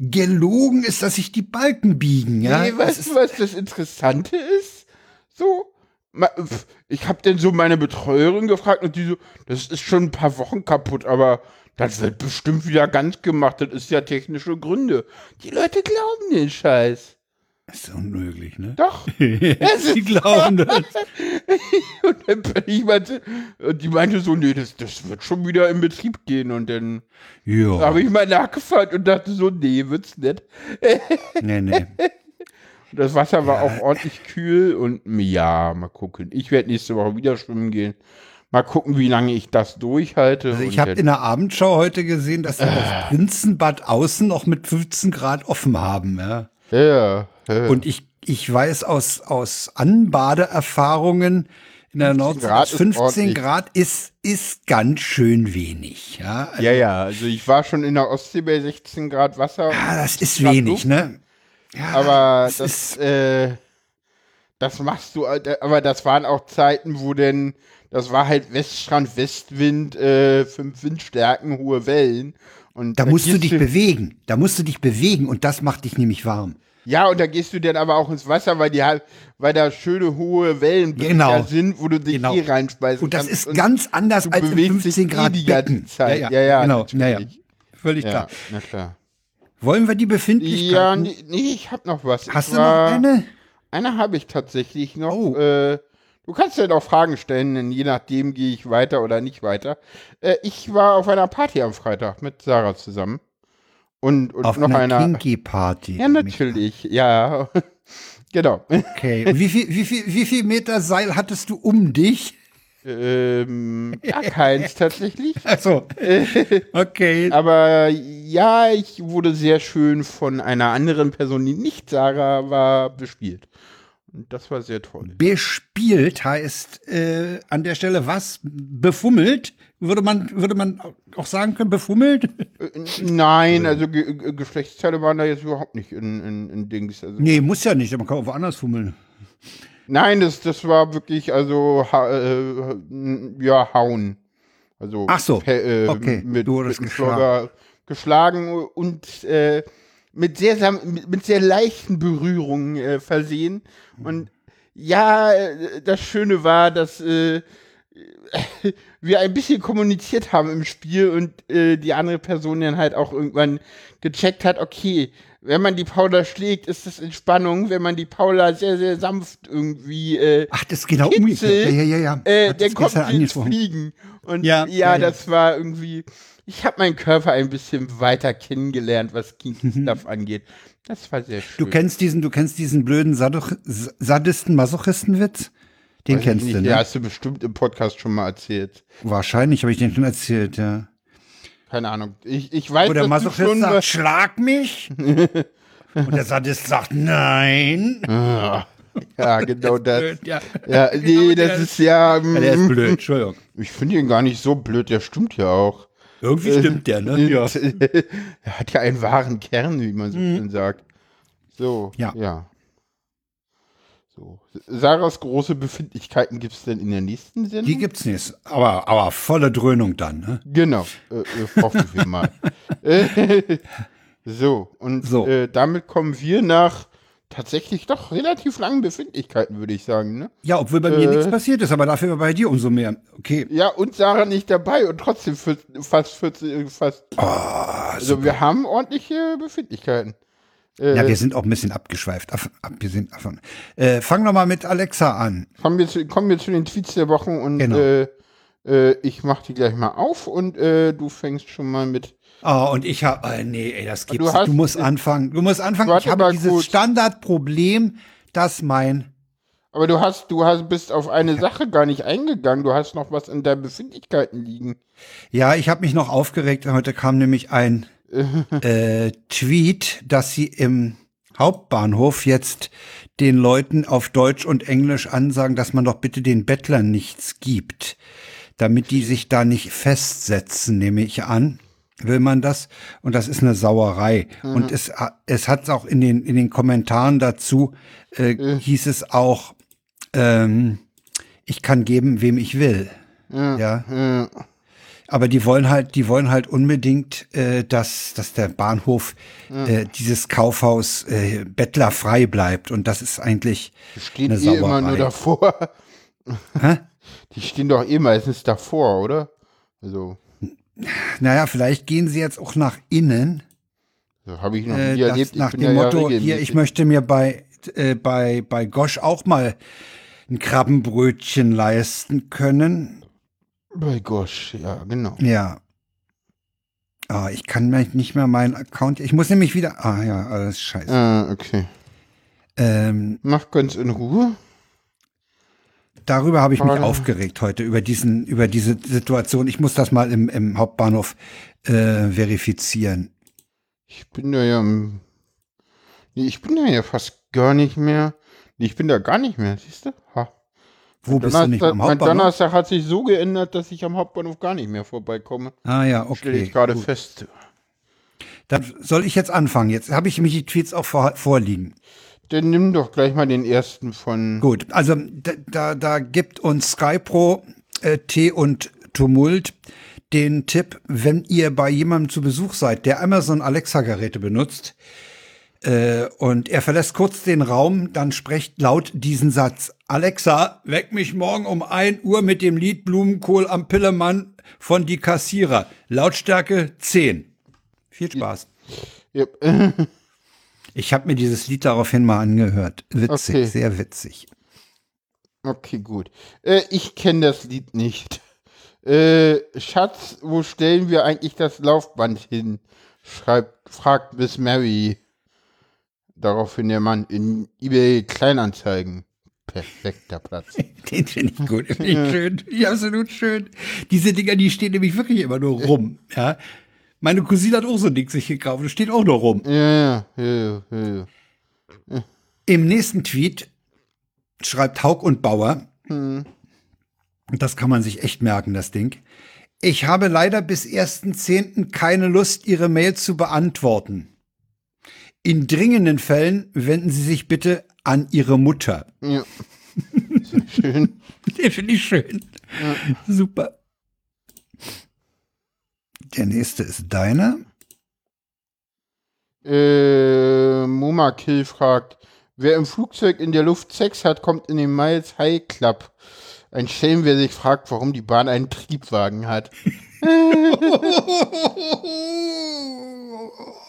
gelogen ist, dass sich die Balken biegen, ja. Nee, Das weißt ist, du, was das Interessante ist? So, ich habe dann so meine Betreuerin gefragt und die so, das ist schon ein paar Wochen kaputt, aber das wird bestimmt wieder ganz gemacht. Das ist ja technische Gründe. Die Leute glauben den Scheiß. ist unmöglich, ne? Doch. Ist glauben das. und dann bin ich meinte, und die meinte so, nee, das, das wird schon wieder in Betrieb gehen. Und dann habe ich mal nachgefragt und dachte so, nee, wird's nicht. Nee, nee. Das Wasser war auch ordentlich kühl und ja, mal gucken. Ich werde nächste Woche wieder schwimmen gehen. Mal gucken, wie lange ich das durchhalte. Also ich habe in der Abendschau heute gesehen, dass sie Äh. das Prinzenbad außen noch mit 15 Grad offen haben. Ja. ja, ja. Und ich, ich weiß aus, aus Anbadeerfahrungen in der 15 Nordsee, Grad dass ist 15 ordentlich. Grad ist, ist ganz schön wenig. Ja, also, ja, ja, also ich war schon in der Ostsee bei 16 Grad Wasser. ah, das ist Grad wenig, Luft. ne? Ja, aber das, äh, das machst du, äh, aber das waren auch Zeiten, wo denn, das war halt Weststrand, Westwind, äh, fünf Windstärken, hohe Wellen. Und da musst du dich bewegen. Da musst du dich bewegen und das macht dich nämlich warm. Ja, und da gehst du dann aber auch ins Wasser, weil die halt, weil da schöne hohe Wellen Genau. sind, wo du dich Genau. eh reinspeisen Und das kannst. ist ganz anders als in bewegst dich 15 eh Grad Becken. Zeit. Ja, Ja, ja, ja, genau. Natürlich. Völlig klar. na klar. Wollen wir die Ja, Befindlichkeiten? nee, nee, ich hab noch was. Hast ich du noch war, eine? Eine habe ich tatsächlich noch. Oh. Äh, du kannst ja auch Fragen stellen, denn je nachdem gehe ich weiter oder nicht weiter. Äh, ich war auf einer Party am Freitag mit Sarah zusammen. Und, und Auf noch einer einer. Kinky Party. Ja, natürlich. Ja. genau. Okay. Und wie viel, wie viel, wie viel Meter Seil hattest du um dich? Ähm, gar keins tatsächlich. Also, okay. Aber ja, ich wurde sehr schön von einer anderen Person, die nicht Sarah war, bespielt. Und das war sehr toll. Bespielt heißt äh, an der Stelle was? Befummelt? Würde man, würde man auch sagen können, befummelt? Äh, Nein, also Ge Ge Geschlechtsteile waren da jetzt überhaupt nicht in, in, in Dings. Also, Nee, muss ja nicht, man kann auch woanders fummeln. Nein, das, das war wirklich, also, ha äh, ja, hauen. Also, Ach so, äh, okay, mit, du wurdest mit dem Schlager geschlagen und äh, mit, sehr, mit sehr leichten Berührungen äh, versehen. Und ja, äh, das Schöne war, dass äh, wir ein bisschen kommuniziert haben im Spiel und äh, die andere Person dann halt auch irgendwann gecheckt hat, okay, wenn man die Paula schlägt, ist das Entspannung, wenn man die Paula sehr, sehr sanft irgendwie äh, Ach, das genau Kitzel, umgekehrt. Ja, ja, ja. ja. äh, das kommt gestern ins. Fliegen. Und Ja, ja, ja, ja. das war irgendwie, ich habe meinen Körper ein bisschen weiter kennengelernt, was Kinky Stuff angeht. Das war sehr schön. Du kennst diesen, du kennst diesen blöden Sadoch Sadisten, Masochisten-Witz? Den Weiß kennst nicht, du, Den ne? hast du bestimmt im Podcast schon mal erzählt. Wahrscheinlich habe ich den schon erzählt, ja. Keine Ahnung. Ich, ich weiß, Wo der dass du Masochist schon sagt, schlag mich. Und der Sadist sagt, nein. Ja, genau das. Blöd, ja. Ja, nee, der das ist ja. Ja, der ist mm, blöd, Entschuldigung. Ich finde ihn gar nicht so blöd, der stimmt ja auch. Irgendwie stimmt der, ne? Ja. er hat ja einen wahren Kern, wie man so schön sagt. So, Ja. ja. So. Sarahs große Befindlichkeiten gibt es denn in der nächsten Sendung? Die gibt's nicht. Aber, aber volle Dröhnung dann, ne? Genau, äh, äh, hoffen wir mal. Äh, so, und So. Äh, damit kommen wir nach tatsächlich doch relativ langen Befindlichkeiten, würde ich sagen. Ne? Ja, obwohl bei mir Äh. nichts passiert ist, aber dafür bei dir umso mehr. Okay. Ja, und Sarah nicht dabei und trotzdem für, fast 40, fast. Ah, also wir haben ordentliche Befindlichkeiten. Äh, Ja, wir sind auch ein bisschen abgeschweift. Ab, ab, wir sind davon. Äh, fang doch mal mit Alexa an. kommen, wir zu, kommen wir zu den Tweets der Wochen und Genau. äh, äh, ich mache die gleich mal auf und äh, du fängst schon mal mit. Oh, und ich habe, äh, nee, ey, das gibt's. Du Du, hast- du musst anfangen. Du musst anfangen. Ich habe dieses kurz. Standardproblem, dass mein Aber du hast, du hast, bist auf eine Sache gar nicht eingegangen. Du hast noch was in deinen Befindlichkeiten liegen. Ja, ich habe mich noch aufgeregt. Heute kam nämlich ein äh, Tweet, dass sie im Hauptbahnhof jetzt den Leuten auf Deutsch und Englisch ansagen, dass man doch bitte den Bettlern nichts gibt, damit die sich da nicht festsetzen, nehme ich an. Will man das? Und das ist eine Sauerei. Und es, es hat auch in den, in den Kommentaren dazu, äh, hieß es auch, ähm, ich kann geben, wem ich will. ja. Äh, Aber die wollen halt, die wollen halt unbedingt, äh, dass, dass der Bahnhof, äh, dieses Kaufhaus äh, bettlerfrei bleibt. Und das ist eigentlich die stehen eine eh immer Sauerei. nur davor. Hä? Die stehen doch eh meistens davor, oder? Also, Naja, vielleicht gehen sie jetzt auch nach innen. so habe ich noch Äh, nie das, erlebt. nach dem ja Motto, hier, regelmäßig. ich möchte mir bei, äh, bei, bei Gosch auch mal ein Krabbenbrötchen leisten können. Bei Gosch, ja, genau. Ja. Ah, ich kann nicht mehr meinen Account. Ich muss nämlich wieder. Ah ja, alles scheiße. Ah, okay. Ähm, Mach ganz in Ruhe. darüber habe ich mich Frage. aufgeregt heute, über diesen, über diese Situation. Ich muss das mal im, im Hauptbahnhof äh, verifizieren. Ich bin da ja ich bin da ja fast gar nicht mehr. Nee, ich bin da gar nicht mehr, siehst du? Ha. Wo bist du nicht am mein Hauptbahnhof? Donnerstag hat sich so geändert, dass ich am Hauptbahnhof gar nicht mehr vorbeikomme. Ah ja, Stelle okay. ich gerade fest. Dann soll ich jetzt anfangen. Jetzt habe ich mich die Tweets auch vor, vorliegen. Dann nimm doch gleich mal den ersten von. Gut, also da, da, da gibt uns Skypro äh, T und Tumult den Tipp, wenn ihr bei jemandem zu Besuch seid, der Amazon Alexa Geräte benutzt äh, und er verlässt kurz den Raum, dann sprecht laut diesen Satz. Alexa, weck mich morgen um 1 Uhr mit dem Lied Blumenkohl am Pillemann von Die Kassierer. Lautstärke 10. Viel Spaß. Ja, Ich habe mir dieses Lied daraufhin mal angehört. Witzig, Okay. sehr witzig. okay, gut. Äh, ich kenne das Lied nicht. Äh, Schatz, wo stellen wir eigentlich das Laufband hin? Schreibt, fragt Miss Mary. Daraufhin der Mann in eBay Kleinanzeigen. Perfekter Platz. Den finde ich gut. Finde ich schön. Finde ich absolut schön. Diese Dinger, die stehen nämlich wirklich immer nur rum. Ja. Meine Cousine hat auch so ein Ding sich gekauft. Das steht auch nur rum. Ja, ja, ja, ja, ja. Im nächsten Tweet schreibt Haug und Bauer, Hm. das kann man sich echt merken, das Ding. Ich habe leider bis 1.10. keine Lust, Ihre Mail zu beantworten. In dringenden Fällen wenden Sie sich bitte an Ihre Mutter. ja. Schön. Den finde ich schön. Super. Der nächste ist deiner. Äh, Moma Kill fragt, wer im Flugzeug in der Luft Sex hat, kommt in den Miles High Club. Ein Schelm, wer sich fragt, warum die Bahn einen Triebwagen hat.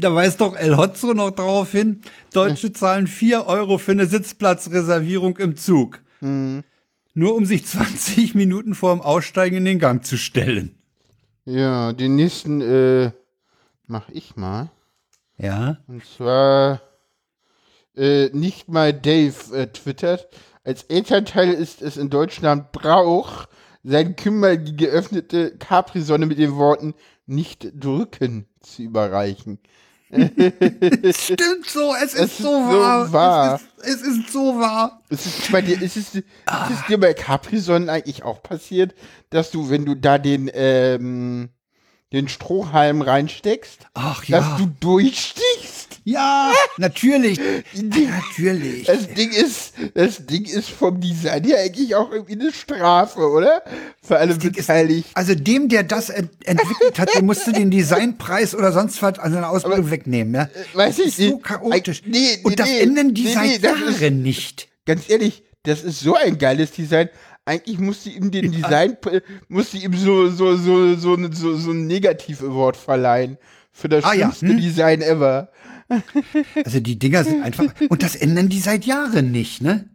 Da weist doch El Hotzo noch darauf hin, Deutsche zahlen 4 Euro für eine Sitzplatzreservierung im Zug. Nur um sich 20 Minuten vor dem Aussteigen in den Gang zu stellen. Ja, den nächsten, äh, mach ich mal. Ja. Und zwar, äh, nicht mal Dave äh, twittert. Als Elternteil ist es in Deutschland Brauch, seinen Kindern die geöffnete Capri-Sonne mit den Worten nicht drücken zu überreichen. Stimmt so, es ist Es so ist so wahr. wahr. Es, ist, es ist so wahr. Ist es bei dir, ist es, ist es dir bei Capri-Sonnen eigentlich auch passiert, dass du, wenn du da den, ähm, den Strohhalm reinsteckst, Ach dass ja. du durchstichst? Ja, natürlich. Die- natürlich. Das Ding ist, das Ding ist vom Design her eigentlich auch irgendwie eine Strafe, oder? Für alle Ding ist-. Also dem, der das ent entwickelt hat, der musste den Designpreis oder sonst was an seiner Ausbildung wegnehmen. Ja? weiß das ich ist so chaotisch. Nee, nee, Und das nee, ändern die nee, seit das ist- Jahren nicht. Ganz ehrlich, das ist so ein geiles Design. Eigentlich musste ihm den Design, musste ihm so, so, so, so, so, so, ein Negativ-Award verleihen. Für das Ah, ja, schlimmste hm. Design ever. Also die Dinger sind einfach. Und das ändern die seit Jahren nicht, ne?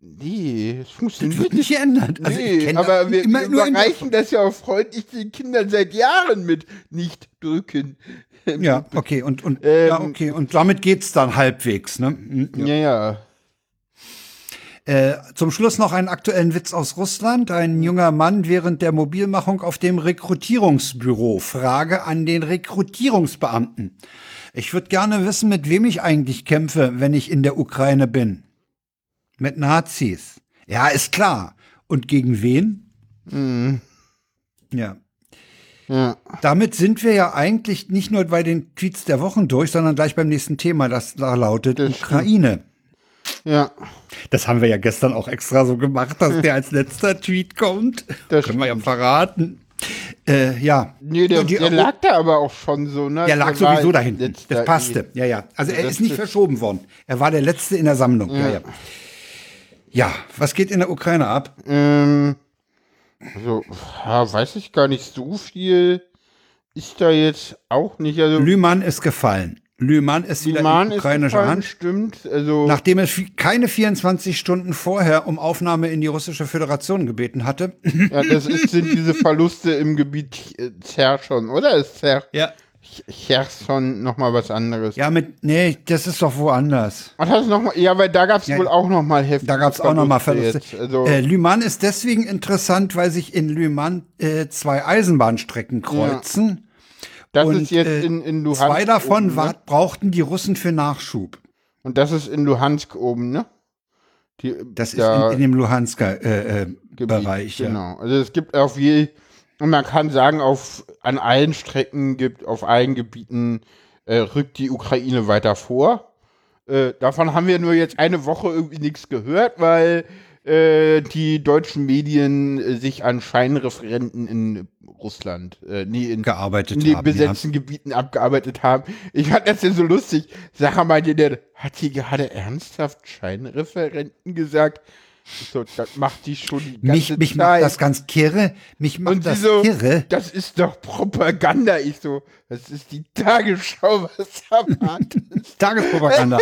Nee, das Das funktioniert wird nicht geändert. Also Nee, aber das wir, immer wir überreichen das ja auch freundlich den Kindern seit Jahren mit nicht drücken. Ja, okay, und, und Ähm, ja, okay, und damit geht's dann halbwegs, ne? Hm, Ja. Ja, ja. Äh, zum Schluss noch einen aktuellen Witz aus Russland. Ein junger Mann während der Mobilmachung auf dem Rekrutierungsbüro. Frage an den Rekrutierungsbeamten. Ich würde gerne wissen, mit wem ich eigentlich kämpfe, wenn ich in der Ukraine bin. Mit Nazis. Ja, ist klar. Und gegen wen? Ja. Ja. Damit sind wir ja eigentlich nicht nur bei den Tweets der Wochen durch, sondern gleich beim nächsten Thema, das da lautet Das. Ukraine. Ja. Das haben wir ja gestern auch extra so gemacht, dass der als letzter Tweet kommt. Das Können wir ja verraten. Äh, ja. Nee, der, Die- der lag da aber auch schon so, ne? Der lag war sowieso da hinten. letzter Das passte. Ja, ja. Also er ist nicht verschoben worden. Er war der Letzte in der Sammlung. Ja, ja. Ja, was geht in der Ukraine ab? Ähm, also, ja, weiß ich gar nicht so viel. Ist da jetzt auch nicht. Also, Lüman ist gefallen. Lüman ist wieder Liman in ist ukrainischer Hand. stimmt. Also, Nachdem er vi- keine 24 Stunden vorher um Aufnahme in die russische Föderation gebeten hatte. ja, das ist, sind diese Verluste im Gebiet Zer schon, oder? Ist Zer? Ja. Cherson nochmal was anderes. Ja, mit, nee, das ist doch woanders. Und hast du noch mal, ja, weil da gab es Ja, wohl auch nochmal heftig. Da gab es auch nochmal Verluste. jetzt. Also, äh, Lyman ist deswegen interessant, weil sich in Lyman äh, zwei Eisenbahnstrecken kreuzen. Das und, ist jetzt äh, in, in Luhansk. Zwei davon oben, war, ne? brauchten die Russen für Nachschub. Und das ist in Luhansk oben, ne? Die, Das ist da in, in dem Luhansker äh, äh, Gebiet, Bereich. Ja. Genau. Also es gibt auf je, und man kann sagen, auf an allen Strecken gibt, auf allen Gebieten äh, rückt die Ukraine weiter vor. Äh, davon haben wir nur jetzt eine Woche irgendwie nichts gehört, weil äh, die deutschen Medien äh, sich an Scheinreferenten in Russland, äh, nee, in Gearbeitet in den haben. besetzten Gebieten abgearbeitet haben. Ich fand das ja so lustig. Sacher meinte der, hat die gerade ernsthaft Scheinreferenten gesagt? So, das macht die schon die ganze Mich, mich Zeit. macht das ganz kirre. Mich macht Und das so, kirre. das ist doch Propaganda. Ich so, das ist die Tagesschau, was erwartet. Tagespropaganda.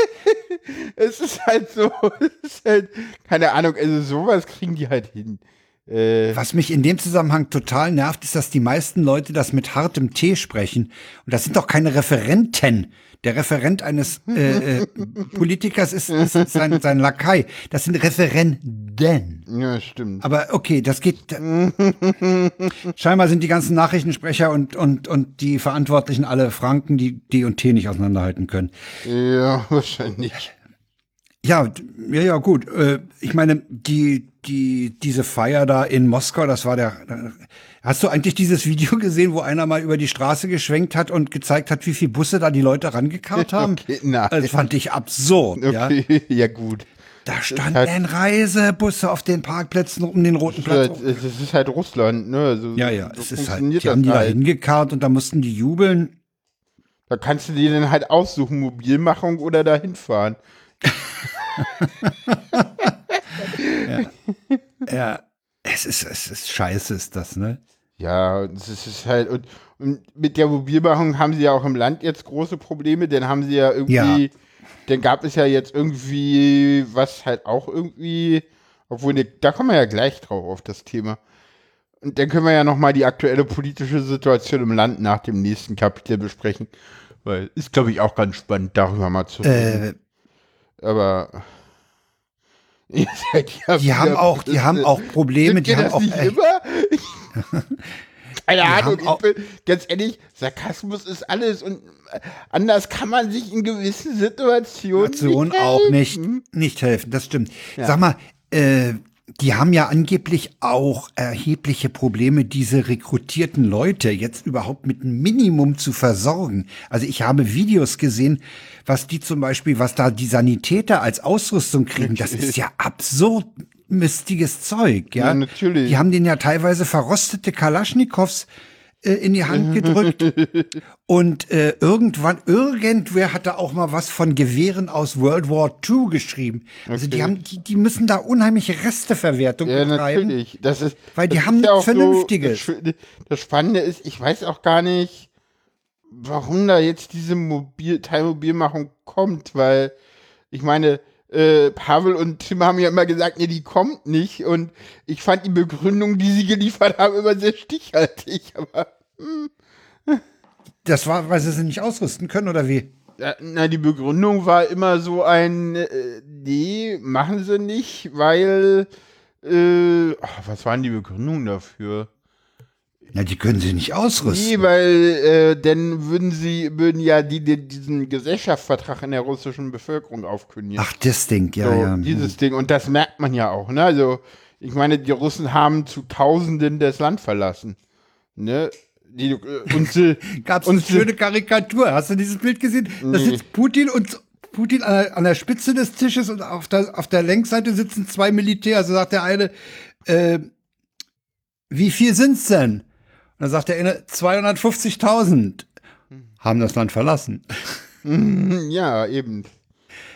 es ist halt so, es ist halt, keine Ahnung, also sowas kriegen die halt hin. Äh, Was mich in dem Zusammenhang total nervt, ist, dass die meisten Leute das mit hartem T sprechen. Und das sind doch keine Referenten. Der Referent eines äh, äh, Politikers ist, ist sein, sein Lakai. Das sind Referenden. ja, stimmt. Aber okay, das geht. Scheinbar sind die ganzen Nachrichtensprecher und, und, und die Verantwortlichen alle Franken, die D und T nicht auseinanderhalten können. Ja, wahrscheinlich. Ja, ja, ja, gut. Äh, ich meine, die, die, diese Feier da in Moskau, das war der. Hast du eigentlich dieses Video gesehen, wo einer mal über die Straße geschwenkt hat und gezeigt hat, wie viele Busse da die Leute rangekarrt haben? Okay, nein. Das fand ich absurd. Ja? Okay, ja, gut. Da standen halt- Reisebusse auf den Parkplätzen um den roten ist Platz. halt, es ist halt Russland, ne? Also, Ja, ja, so es ist halt, die haben die das da halt. hingekarrt und da mussten die jubeln. Da kannst du dir dann halt aussuchen, Mobilmachung oder dahin fahren. Ja, es ist, es ist scheiße, ist das, ne? Ja, es ist halt, und, und mit der Mobilmachung haben sie ja auch im Land jetzt große Probleme, denn haben sie ja irgendwie, Ja. dann gab es ja jetzt irgendwie, was halt auch irgendwie, obwohl, ne, da kommen wir ja gleich drauf auf das Thema. Und dann können wir ja nochmal die aktuelle politische Situation im Land nach dem nächsten Kapitel besprechen. Weil ist, glaube ich, auch ganz spannend, darüber mal zu reden. Äh, Aber ihr seid ja die haben auch, die haben auch Probleme, die haben auch, nicht immer? Keine Ahnung, ich bin, ganz ehrlich, Sarkasmus ist alles und äh, anders kann man sich in gewissen Situationen Situation nicht auch nicht, helfen. nicht helfen, das stimmt. Sag mal, äh, die haben ja angeblich auch erhebliche Probleme, diese rekrutierten Leute jetzt überhaupt mit einem Minimum zu versorgen. Also ich habe Videos gesehen, was die zum Beispiel, was da die Sanitäter als Ausrüstung kriegen. Das ist ja absurd mistiges Zeug, ja. Ja, natürlich. Die haben denen ja teilweise verrostete Kalaschnikows äh, in die Hand gedrückt. Und äh, irgendwann, irgendwer hat da auch mal was von Gewehren aus World War II geschrieben. Also die haben, die, die müssen da unheimliche Resteverwertung Ja, betreiben. natürlich. Das ist, Weil die haben ist nichts auch so- Vernünftiges. das, das Spannende ist, ich weiß auch gar nicht, warum da jetzt diese Mobil Teilmobilmachung kommt, weil ich meine, äh, Pavel und Tim haben ja immer gesagt, nee, die kommt nicht. Und ich fand die Begründung, die sie geliefert haben, immer sehr stichhaltig. Aber Das war, weil sie sie nicht ausrüsten können oder wie? Ja, na, die Begründung war immer so ein, äh, nee, machen sie nicht, weil, äh, ach, was waren die Begründungen dafür? Ja, die können sie nicht ausrüsten. Nee, weil, äh, dann würden sie, würden ja die, die diesen Gesellschaftsvertrag in der russischen Bevölkerung aufkündigen. Ach, das Ding, ja, so, ja. dieses Ding. Und das merkt man ja auch, ne? Also, ich meine, die Russen haben zu Tausenden das Land verlassen. Ne? Die, äh, und sie, Gab's und eine schöne Karikatur. Hast du dieses Bild gesehen? Da Nee. sitzt Putin und Putin an der, an der Spitze des Tisches und auf der, auf der Längsseite sitzen zwei Militär. Also sagt der eine, äh, wie viel sind's denn? Und dann sagt eine, 250.000 haben das Land verlassen. ja, eben.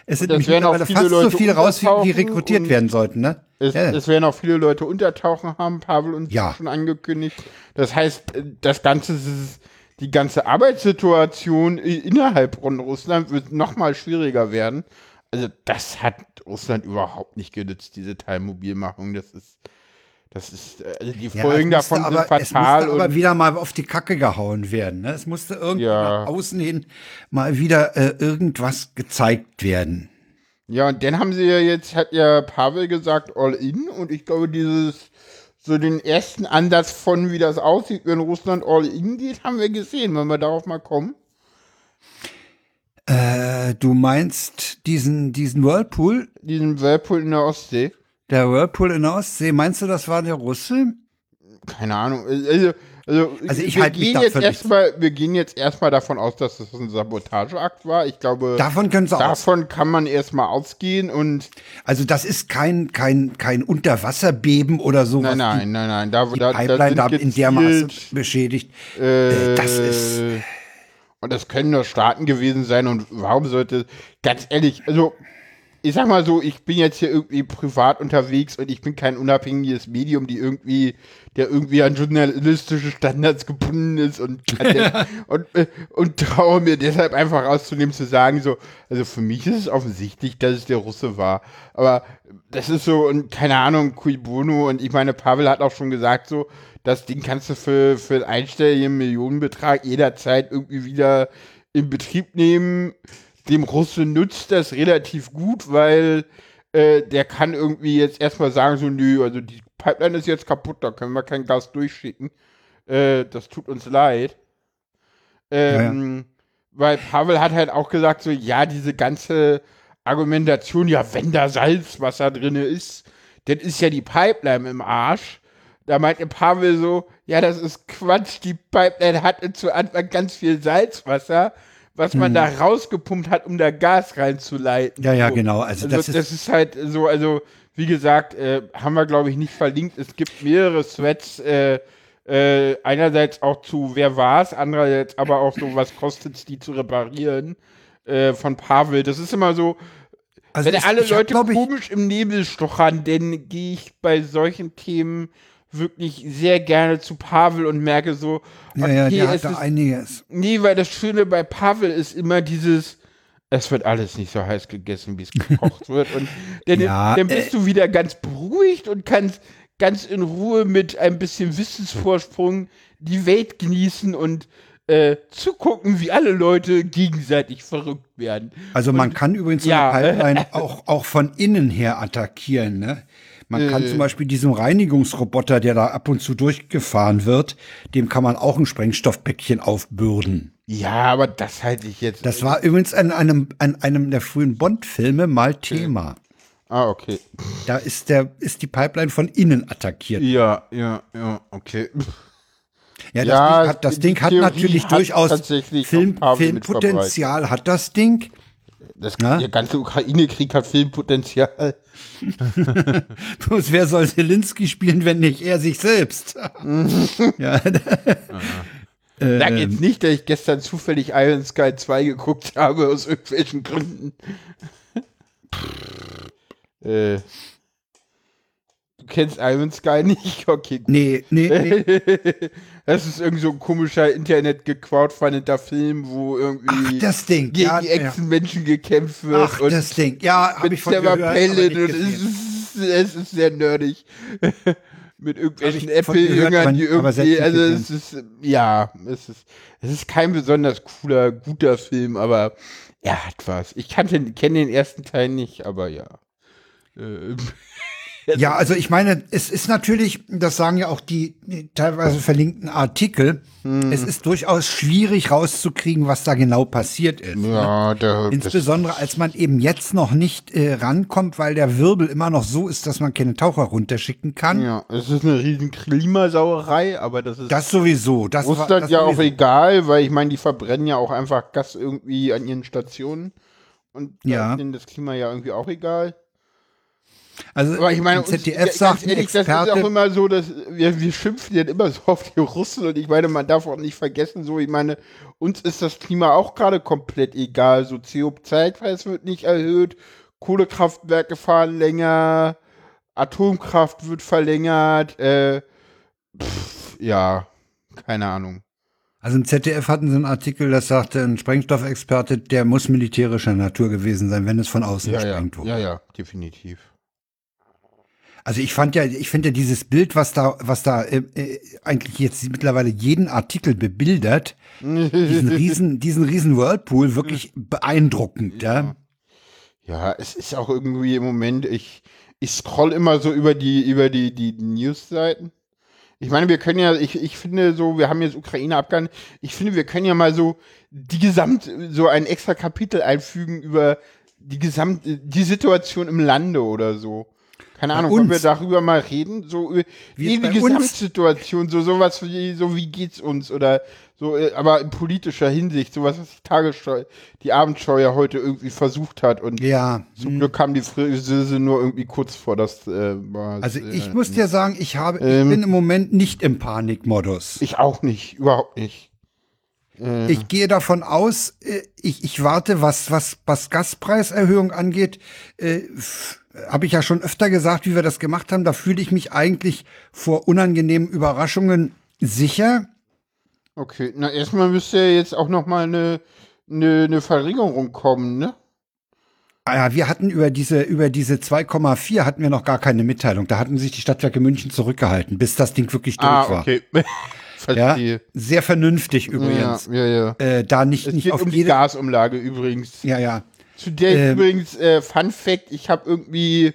Es sind nämlich werden auch mittlerweile viele fast so Leute viel raus, wie, rekrutiert und- werden sollten, ne? Es, Ja. es werden auch viele Leute untertauchen, haben Pavel uns Ja. schon angekündigt. Das heißt, äh, das Ganze, ist- die ganze Arbeitssituation innerhalb von Russland wird noch mal schwieriger werden. Also das hat Russland überhaupt nicht genützt, diese Teilmobilmachung. Das ist, Das ist, äh, also die Ja, Folgen es musste davon aber, sind es fatal. musste aber und, wieder mal auf die Kacke gehauen werden. Ne? Es musste irgendwie Ja. nach außen hin mal wieder äh, irgendwas gezeigt werden. ja, und dann haben sie ja jetzt, hat ja Pavel gesagt, all in. Und ich glaube, dieses, so den ersten Ansatz von, wie das aussieht, wenn Russland all in geht, haben wir gesehen, wenn wir darauf mal kommen. Äh, du meinst diesen, diesen Whirlpool, Diesen Whirlpool in der Ostsee. Der Whirlpool in der Ostsee, meinst du, das war der Russe? Keine Ahnung. Also, also, Also ich wir halte mich jetzt erstmal, wir gehen jetzt erstmal davon aus, dass das ein Sabotageakt war. Ich glaube, Davon können sie aus. davon kann man erstmal ausgehen und Also das ist kein, kein, kein Unterwasserbeben oder so. nein, nein, nein, nein, da, Die da, Pipeline da sind in der Maße beschädigt. äh, das ist- und das können nur Staaten gewesen sein und warum sollte, ganz ehrlich, also ich sag mal so, ich bin jetzt hier irgendwie privat unterwegs und ich bin kein unabhängiges Medium, die irgendwie, der irgendwie an journalistische Standards gebunden ist und und, äh, und traue mir deshalb einfach rauszunehmen, zu sagen, so, also für mich ist es offensichtlich, dass es der Russe war. Aber das ist so, und keine Ahnung, cui bono, und ich meine, Pavel hat auch schon gesagt, so, das Ding kannst du für, für einen einstelligen Millionenbetrag jederzeit irgendwie wieder in Betrieb nehmen. Dem Russe nützt das relativ gut, weil äh, der kann irgendwie jetzt erstmal sagen, so, nö, also die Pipeline ist jetzt kaputt, da können wir kein Gas durchschicken. Äh, das tut uns leid. Ähm, Weil Pavel hat halt auch gesagt, so, ja, diese ganze Argumentation, ja, wenn da Salzwasser drin ist, dann ist ja die Pipeline im Arsch. Da meinte Pavel so, ja, das ist Quatsch, die Pipeline hatte zu Anfang ganz viel Salzwasser, was man da rausgepumpt hat, um da Gas reinzuleiten. Ja, ja, so. genau. Also, Also das, das, ist, ist halt so, also wie gesagt, äh, haben wir glaube ich nicht verlinkt. Es gibt mehrere Threads, äh, äh, einerseits auch zu wer war's, andererseits aber auch so, was kostet's, die zu reparieren äh, von Pavel. Das ist immer so, also wenn ich- alle ich hab, Leute ich, komisch im Nebel stochern, dann gehe ich bei solchen Themen wirklich sehr gerne zu Pavel und merke so, ja, ja, okay, der hat da ist einiges. Nee, weil das Schöne bei Pavel ist immer dieses, es wird alles nicht so heiß gegessen, wie es gekocht wird. Und dann, Ja, dann bist du wieder ganz beruhigt und kannst ganz in Ruhe mit ein bisschen Wissensvorsprung die Welt genießen und äh, zugucken, wie alle Leute gegenseitig verrückt werden. Also man kann übrigens ja. eine Pipeline auch, auch von innen her attackieren. Ne? Man kann Äh. zum Beispiel diesem Reinigungsroboter, der da ab und zu durchgefahren wird, dem kann man auch ein Sprengstoffpäckchen aufbürden. Ja, aber das halte ich jetzt. Das war übrigens an einem, an einem der frühen Bond-Filme mal Thema. ah, okay. Da ist der, ist die Pipeline von innen attackiert. Ja, ja, ja, okay. Ja, das Ja, Ding hat, das Ding hat natürlich hat durchaus Film, Filmpotenzial hat das Ding. Das, Ja? Der ganze Ukraine-Krieg hat Filmpotenzial. Bloß wer soll Zelensky spielen, wenn nicht er sich selbst? ja, Sag Ähm. jetzt nicht, dass ich gestern zufällig Iron Sky 2 geguckt habe, aus irgendwelchen Gründen. äh, kennst Iron Sky nicht? Okay. nee, nee, nee. das ist irgendwie so ein komischer Internet gecrowdfundeder Film, wo irgendwie Ach, das Ding. gegen Ja, ja. Echsenmenschen gekämpft wird. Ach, und das Ding. Ja, habe mit ich von gehört, Palin und es ist, es ist sehr nerdig. mit irgendwelchen Apple-Jüngern, die irgendwie, also es ist, ja, es ist, es ist kein besonders cooler, guter Film, aber er hat was. Ich kenne den ersten Teil nicht, aber ja. Äh, Ja, also ich meine, es ist natürlich, das sagen ja auch die, die teilweise verlinkten Artikel, Hm. es ist durchaus schwierig rauszukriegen, was da genau passiert ist. ja, der, das, Insbesondere als man eben jetzt noch nicht äh, rankommt, weil der Wirbel immer noch so ist, dass man keine Taucher runterschicken kann. ja, es ist eine riesen Klimasauerei, aber das ist Das sowieso. Das war, Russland das ja auch egal, weil ich meine, die verbrennen ja auch einfach Gas irgendwie an ihren Stationen. Und Ja. ist denen das Klima ja irgendwie auch egal. Also Aber ich meine, uns- ZDF ja, sagt ehrlich, das ist auch immer so, dass wir, wir schimpfen ja immer so auf die Russen und ich meine, man darf auch nicht vergessen, so, ich meine, uns ist das Klima auch gerade komplett egal. So CO2-Preis wird nicht erhöht, Kohlekraftwerke fahren länger, Atomkraft wird verlängert, äh, pff, ja, keine Ahnung. also im ZDF hatten sie einen Artikel, das sagte ein Sprengstoffexperte, der muss militärischer Natur gewesen sein, wenn es von außen Ja, ja, gesprengt wurde. ja, ja, definitiv. Also ich fand ja, ich finde ja dieses Bild, was da, was da äh, äh, eigentlich jetzt mittlerweile jeden Artikel bebildert, diesen riesen, diesen riesen Whirlpool wirklich beeindruckend, ja. Ja, es ist auch irgendwie im Moment, ich, ich scroll immer so über die, über die, die News-Seiten. Ich meine, wir können ja, ich, ich finde so, wir haben jetzt Ukraine abgehandelt, ich finde, wir können ja mal so die Gesamt, so ein extra Kapitel einfügen über die Gesamt, die Situation im Lande oder so. Keine Ahnung, wollen wir darüber mal reden? So über wie die Gesamtsituation, so sowas wie, so wie geht's uns oder so, äh, aber in politischer Hinsicht, sowas, was die Tagesschau, die Abendschau ja heute irgendwie versucht hat und ja, zum hm. Glück kam die Friseuse nur irgendwie kurz vor das. Äh, war, also ich äh, muss dir sagen, ich habe, ähm, ich bin im Moment nicht im Panikmodus. Ich auch nicht, überhaupt nicht. Äh. Ich gehe davon aus, äh, ich, ich warte, was, was, was Gaspreiserhöhung angeht, äh, habe ich ja schon öfter gesagt, wie wir das gemacht haben. Da fühle ich mich eigentlich vor unangenehmen Überraschungen sicher. Okay, na erstmal müsste ja jetzt auch noch mal eine, eine, eine Verringerung kommen, ne? Ah ja, wir hatten über diese, über diese 2,4 hatten wir noch gar keine Mitteilung. Da hatten sich die Stadtwerke München zurückgehalten, bis das Ding wirklich durch ah, okay. war. Ja, sehr vernünftig übrigens. Ja, ja, ja. Äh, da nicht, es nicht geht auf um die Gasumlage übrigens. Ja, ja. Zu der ähm, übrigens, äh, Fun Fact, ich habe irgendwie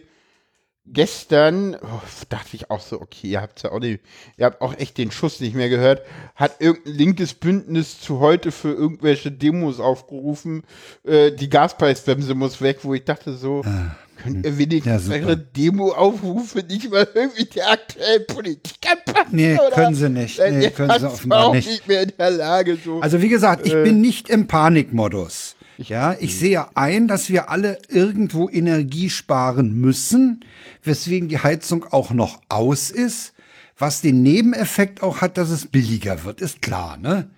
gestern, oh, dachte ich auch so, okay, ihr habt ja auch nicht, ihr habt auch echt den Schuss nicht mehr gehört, hat irgendein linkes Bündnis zu heute für irgendwelche Demos aufgerufen, äh, die Gaspreisbremse muss weg, wo ich dachte so, ah, könnt ihr wenigstens ja, eure Demo-Aufrufe nicht mal irgendwie der aktuellen Politik anpassen? Nee, oder? können sie nicht. Nee, können sie offenbar nicht. nicht mehr in der Lage so. Also wie gesagt, ich äh, bin nicht im Panikmodus. Ja, ich sehe ein, dass wir alle irgendwo Energie sparen müssen, weswegen die Heizung auch noch aus ist, was den Nebeneffekt auch hat, dass es billiger wird, ist klar, ne?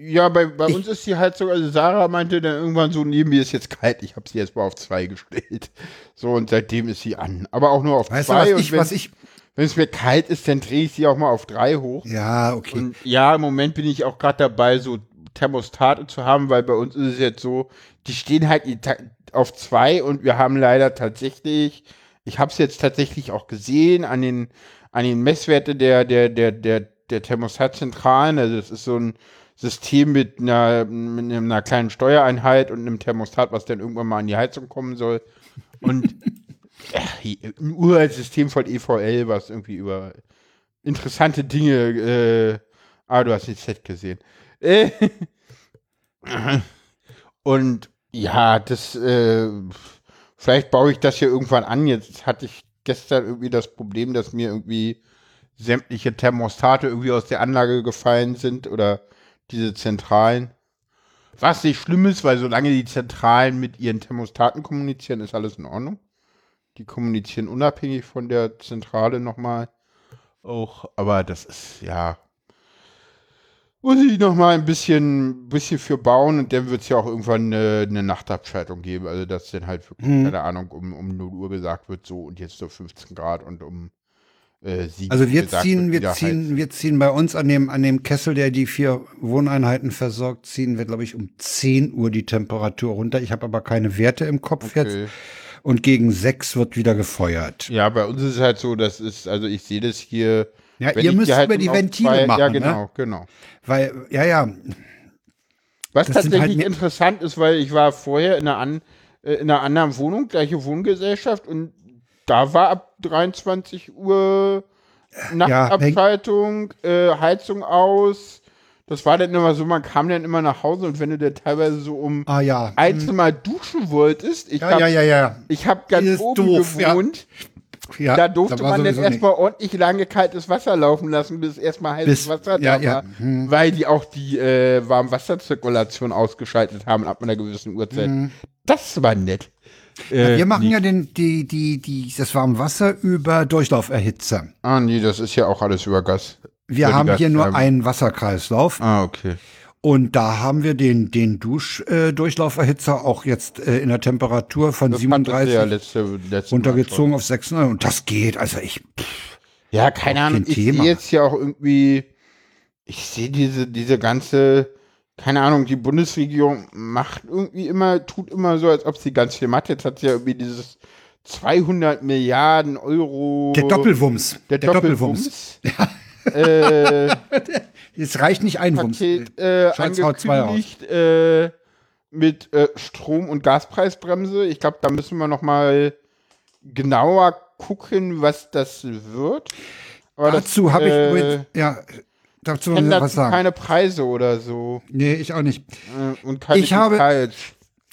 Ja, bei, bei ich, uns ist die Heizung, also Sarah meinte dann irgendwann so, neben mir ist jetzt kalt, ich habe sie jetzt mal auf zwei gestellt. So, und seitdem ist sie an. Aber auch nur auf weißt zwei. Du, was ich, was ich, wenn es mir kalt ist, dann drehe ich sie auch mal auf drei hoch. Ja, okay. Und ja, im Moment bin ich auch gerade dabei, so Thermostate zu haben, weil bei uns ist es jetzt so, die stehen halt auf zwei und wir haben leider tatsächlich, ich habe es jetzt tatsächlich auch gesehen an den, an den Messwerten der, der, der, der, der Thermostatzentralen. Also es ist so ein System mit einer, mit einer kleinen Steuereinheit und einem Thermostat, was dann irgendwann mal an die Heizung kommen soll. Und ein uraltes System von EVL, was irgendwie über interessante Dinge, äh, ah, du hast die Set gesehen. und ja, das, äh, vielleicht baue ich das hier irgendwann an. Jetzt hatte ich gestern irgendwie das Problem, dass mir irgendwie sämtliche Thermostate irgendwie aus der Anlage gefallen sind oder diese Zentralen. Was nicht schlimm ist, weil solange die Zentralen mit ihren Thermostaten kommunizieren, ist alles in Ordnung. Die kommunizieren unabhängig von der Zentrale nochmal auch, aber das ist ja muss ich noch mal ein bisschen, bisschen für bauen und dann wird es ja auch irgendwann eine, eine, Nachtabschaltung geben. Also, dass dann halt wirklich, hm. keine Ahnung, um, um 0 Uhr gesagt wird, so und jetzt so 15 Grad und um äh, 7 Also, wir ziehen, wird, wir ziehen, wir ziehen bei uns an dem, an dem Kessel, der die vier Wohneinheiten versorgt, ziehen wir, glaube ich, um 10 Uhr die Temperatur runter. Ich habe aber keine Werte im Kopf okay. jetzt. Und gegen 6 wird wieder gefeuert. Ja, bei uns ist es halt so, das ist, also ich sehe das hier ja, ihr müsst halt über die Ventile zwei, machen. Ja, genau, ne? genau. Weil, ja, ja. Was das tatsächlich halt interessant ist, weil ich war vorher in einer, an, äh, in einer anderen Wohnung, gleiche Wohngesellschaft, und da war ab 23 Uhr Nachtabschaltung, ja, äh, Heizung aus. Das war dann immer so, man kam dann immer nach Hause und wenn du da teilweise so um ah, ja. eins mhm. mal duschen wolltest, ich ja, hab, ja, ja, ja. ich habe ganz oben doof, gewohnt. Ja. Da durfte man jetzt erstmal ordentlich lange kaltes Wasser laufen lassen, bis erstmal heißes bis, Wasser ja, da ja. war, hm. weil die auch die äh, Warmwasserzirkulation ausgeschaltet haben ab einer gewissen Uhrzeit. Hm. Das war nett. Äh, wir machen nicht. ja den, die, die, die, das Warmwasser über Durchlauferhitzer. Ah, nee, das ist ja auch alles über Gas. Wir haben hier nur einen Wasserkreislauf. Ah, okay. Und da haben wir den, den Duschdurchlauferhitzer äh, auch jetzt äh, in der Temperatur von das 37 ja letzte, letzte runtergezogen auf 36. Und das geht. Also ich. Pff, ja, keine Ahnung. Ich sehe jetzt ja auch irgendwie, ich sehe diese, diese ganze, keine Ahnung, die Bundesregierung macht irgendwie immer, tut immer so, als ob sie ganz viel macht. Jetzt hat sie ja irgendwie dieses 200 Milliarden Euro. Der Doppelwumms. Der, Doppelwumms. äh, es reicht nicht ein Wumms. Paket äh, angekündigt äh, mit äh, Strom- und Gaspreisbremse. Ich glaube, da müssen wir noch mal genauer gucken, was das wird. Aber Dazu habe ich äh, ja, dazu noch was sagen. keine Preise oder so. nee, ich auch nicht. Äh, und keine Ich habe- Details.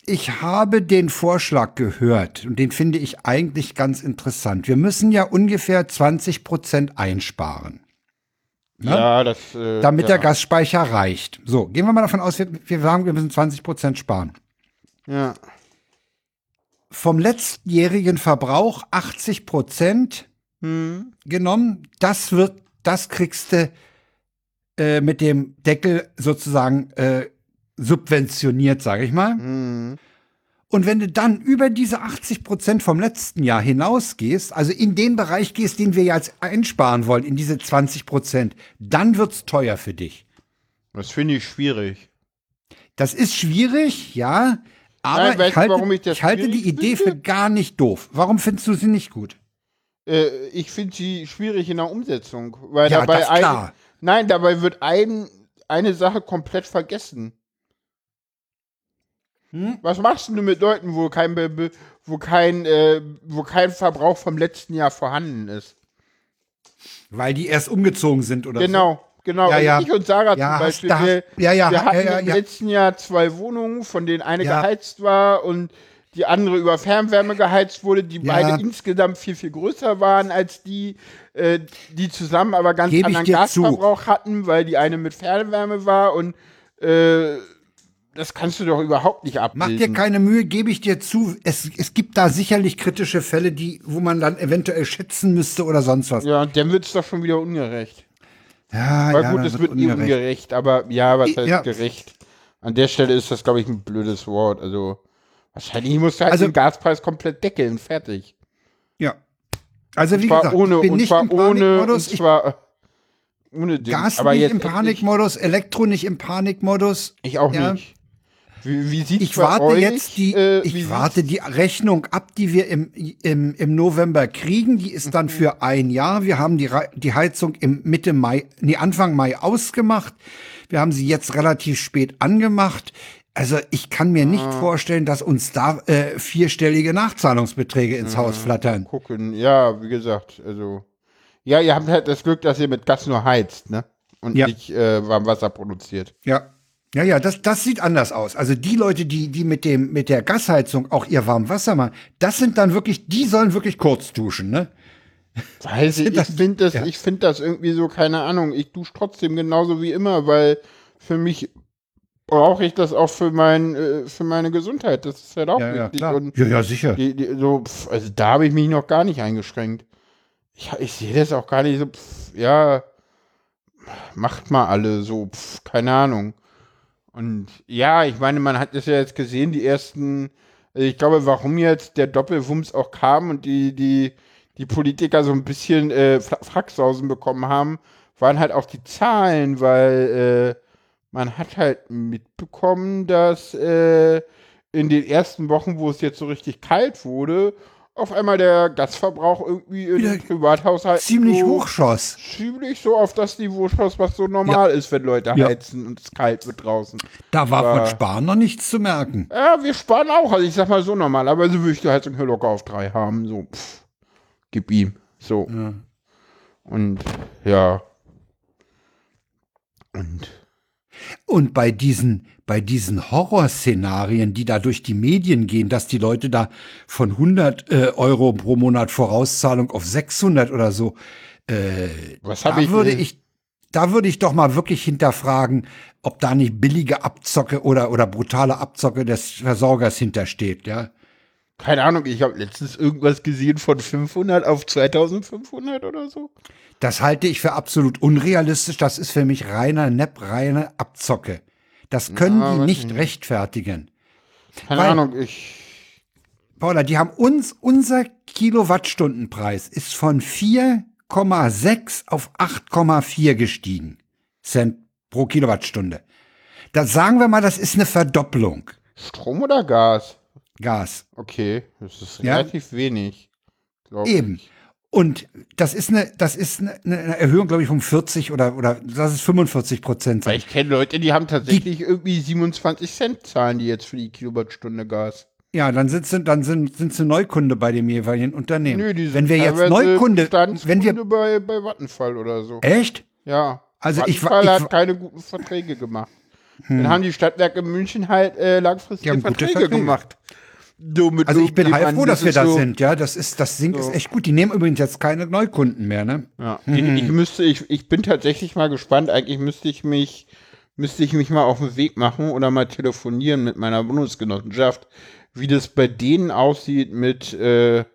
Ich habe den Vorschlag gehört und den finde ich eigentlich ganz interessant. Wir müssen ja ungefähr 20 Prozent einsparen, ne? Ja, das. Äh, damit ja. der Gasspeicher reicht. So, gehen wir mal davon aus, wir, wir sagen, wir müssen 20 Prozent sparen. Ja. Vom letztjährigen Verbrauch 80 Prozent Hm. genommen. Das wird, das kriegst du äh, mit dem Deckel sozusagen äh, subventioniert, sage ich mal. Hm. Und wenn du dann über diese 80 Prozent vom letzten Jahr hinausgehst, also in den Bereich gehst, den wir jetzt einsparen wollen, in diese 20 Prozent, dann wird's teuer für dich. Das finde ich schwierig. Das ist schwierig, ja, aber Nein, ich, halte, ich ich halte die Idee finde? für gar nicht doof. Warum findest du sie nicht gut? Äh, ich finde sie schwierig in der Umsetzung. Weil Ja, dabei ein, klar. Nein, dabei wird ein, eine Sache komplett vergessen. Hm? Was machst du mit Leuten, wo kein, wo kein, äh, wo kein Verbrauch vom letzten Jahr vorhanden ist? Weil die erst umgezogen sind oder so. Genau, genau. Ja, ja. Ich und Sarah Ja, zum Beispiel, hast- wir, ja, wir hatten im letzten Jahr zwei Wohnungen, von denen eine geheizt war und die andere über Fernwärme geheizt wurde, die Ja. beide insgesamt viel, viel größer waren als die, äh, die zusammen aber ganz Gebe anderen dir zu. Gasverbrauch hatten, weil die eine mit Fernwärme war und äh, das kannst du doch überhaupt nicht Mach abbilden. dir keine Mühe, gebe ich dir zu. Es, es gibt da sicherlich kritische Fälle, die, wo man dann eventuell schätzen müsste oder sonst was. ja, dann wird es doch schon wieder ungerecht. Ja, Weil ja, gut, es wird ungerecht. ungerecht, aber ja, was heißt ja. gerecht? An der Stelle ist das, glaube ich, ein blödes Wort. Also, wahrscheinlich musst du halt Also- den Gaspreis komplett deckeln, fertig. Ja. Also wie Und gesagt, ohne, ich bin nicht im Panikmodus. Ich, zwar äh, ohne Ding. Gas aber nicht jetzt im Panikmodus, Elektro nicht im Panikmodus. Ich auch Ja. nicht. Wie, wie Ich warte jetzt die, äh, ich warte die Rechnung ab, die wir im, im, im November kriegen. Die ist Mhm. dann für ein Jahr. Wir haben die, die Heizung im Mitte Mai, nee, Anfang Mai ausgemacht. Wir haben sie jetzt relativ spät angemacht. Also ich kann mir Ah. nicht vorstellen, dass uns da äh, vierstellige Nachzahlungsbeträge ins Haus flattern. gucken. Ja, wie gesagt, also. Ja, ihr habt halt das Glück, dass ihr mit Gas nur heizt, ne? Und Ja. nicht äh, Warmwasser produziert. Ja. Ja, ja, das, das sieht anders aus. Also die Leute, die, die mit dem, mit der Gasheizung auch ihr Warmwasser machen, das sind dann wirklich, die sollen wirklich kurz duschen, ne? Weiß ich, ich finde das, ja. ich finde das irgendwie so, keine Ahnung. Ich dusche trotzdem genauso wie immer, weil für mich brauche ich das auch für mein, äh, für meine Gesundheit. Das ist halt auch Ja, ja, wichtig. Und Ja, ja, sicher. die, die, so, pf, also da habe ich mich noch gar nicht eingeschränkt. Ich, ich sehe das auch gar nicht so, pf, ja, macht mal alle so, pf, keine Ahnung. Und ja, ich meine, man hat es ja jetzt gesehen, die ersten, also ich glaube, warum jetzt der Doppelwumms auch kam und die, die, die Politiker so ein bisschen äh, Fra- Fracksausen bekommen haben, waren halt auch die Zahlen, weil äh, man hat halt mitbekommen, dass äh, in den ersten Wochen, wo es jetzt so richtig kalt wurde, auf einmal der Gasverbrauch irgendwie in den Privathaushalten Ziemlich so, hochschoss. ziemlich so auf das Niveau schoss, was so normal ist, wenn Leute Ja. heizen und es kalt wird draußen. Da war Aber- von Sparen noch nichts zu merken. Ja, wir sparen auch. Also ich sag mal so normalerweise würde ich die Heizung hier locker auf drei haben. So, pff, gib ihm. So. Ja. Und ja. Und Und bei diesen, bei diesen Horrorszenarien, die da durch die Medien gehen, dass die Leute da von 100 äh, Euro pro Monat Vorauszahlung auf 600 oder so, äh, was da ich würde ich, da würde ich doch mal wirklich hinterfragen, ob da nicht billige Abzocke oder, oder brutale Abzocke des Versorgers hintersteht, ja. Keine Ahnung, ich habe letztens irgendwas gesehen von 500 auf 2500 oder so. Das halte ich für absolut unrealistisch. Das ist für mich reiner Nepp, reine Abzocke. Das können Ja, die nicht ich rechtfertigen. Keine Weil- Ahnung, ich. Paula, die haben uns, unser Kilowattstundenpreis ist von 4,6 auf 8,4 gestiegen. Cent pro Kilowattstunde. Da sagen wir mal, das ist eine Verdopplung. Strom oder Gas? Gas. Okay, das ist Ja. relativ wenig. Eben. Ich. Und das ist eine, das ist eine, eine Erhöhung, glaube ich, um 40 oder, oder das ist 45 Prozent. Weil ich kenne Leute, die haben tatsächlich irgendwie 27 Cent zahlen die jetzt für die Kilowattstunde Gas. Ja, dann sind sie, dann sind, sind sie Neukunde bei dem jeweiligen Unternehmen. Nö, die sind wenn wir jetzt Neukunde, wenn wir, bei, bei Vattenfall oder so. echt? Ja. Also ich Vattenfall ich hat wa- Hm. keine guten Verträge gemacht. Dann haben die Stadtwerke München halt äh, langfristige Die Verträge, Verträge. gemacht. So mit Also ich bin irgendjemandem, heilfroh, dass wir da so, sind. Ja, das ist, das Ding ist echt gut. Die nehmen übrigens jetzt keine Neukunden mehr, ne? Ja, ich, ich müsste, ich, ich bin tatsächlich mal gespannt. Eigentlich müsste ich mich, müsste ich mich mal auf den Weg machen oder mal telefonieren mit meiner Bundesgenossenschaft, wie das bei denen aussieht mit, äh,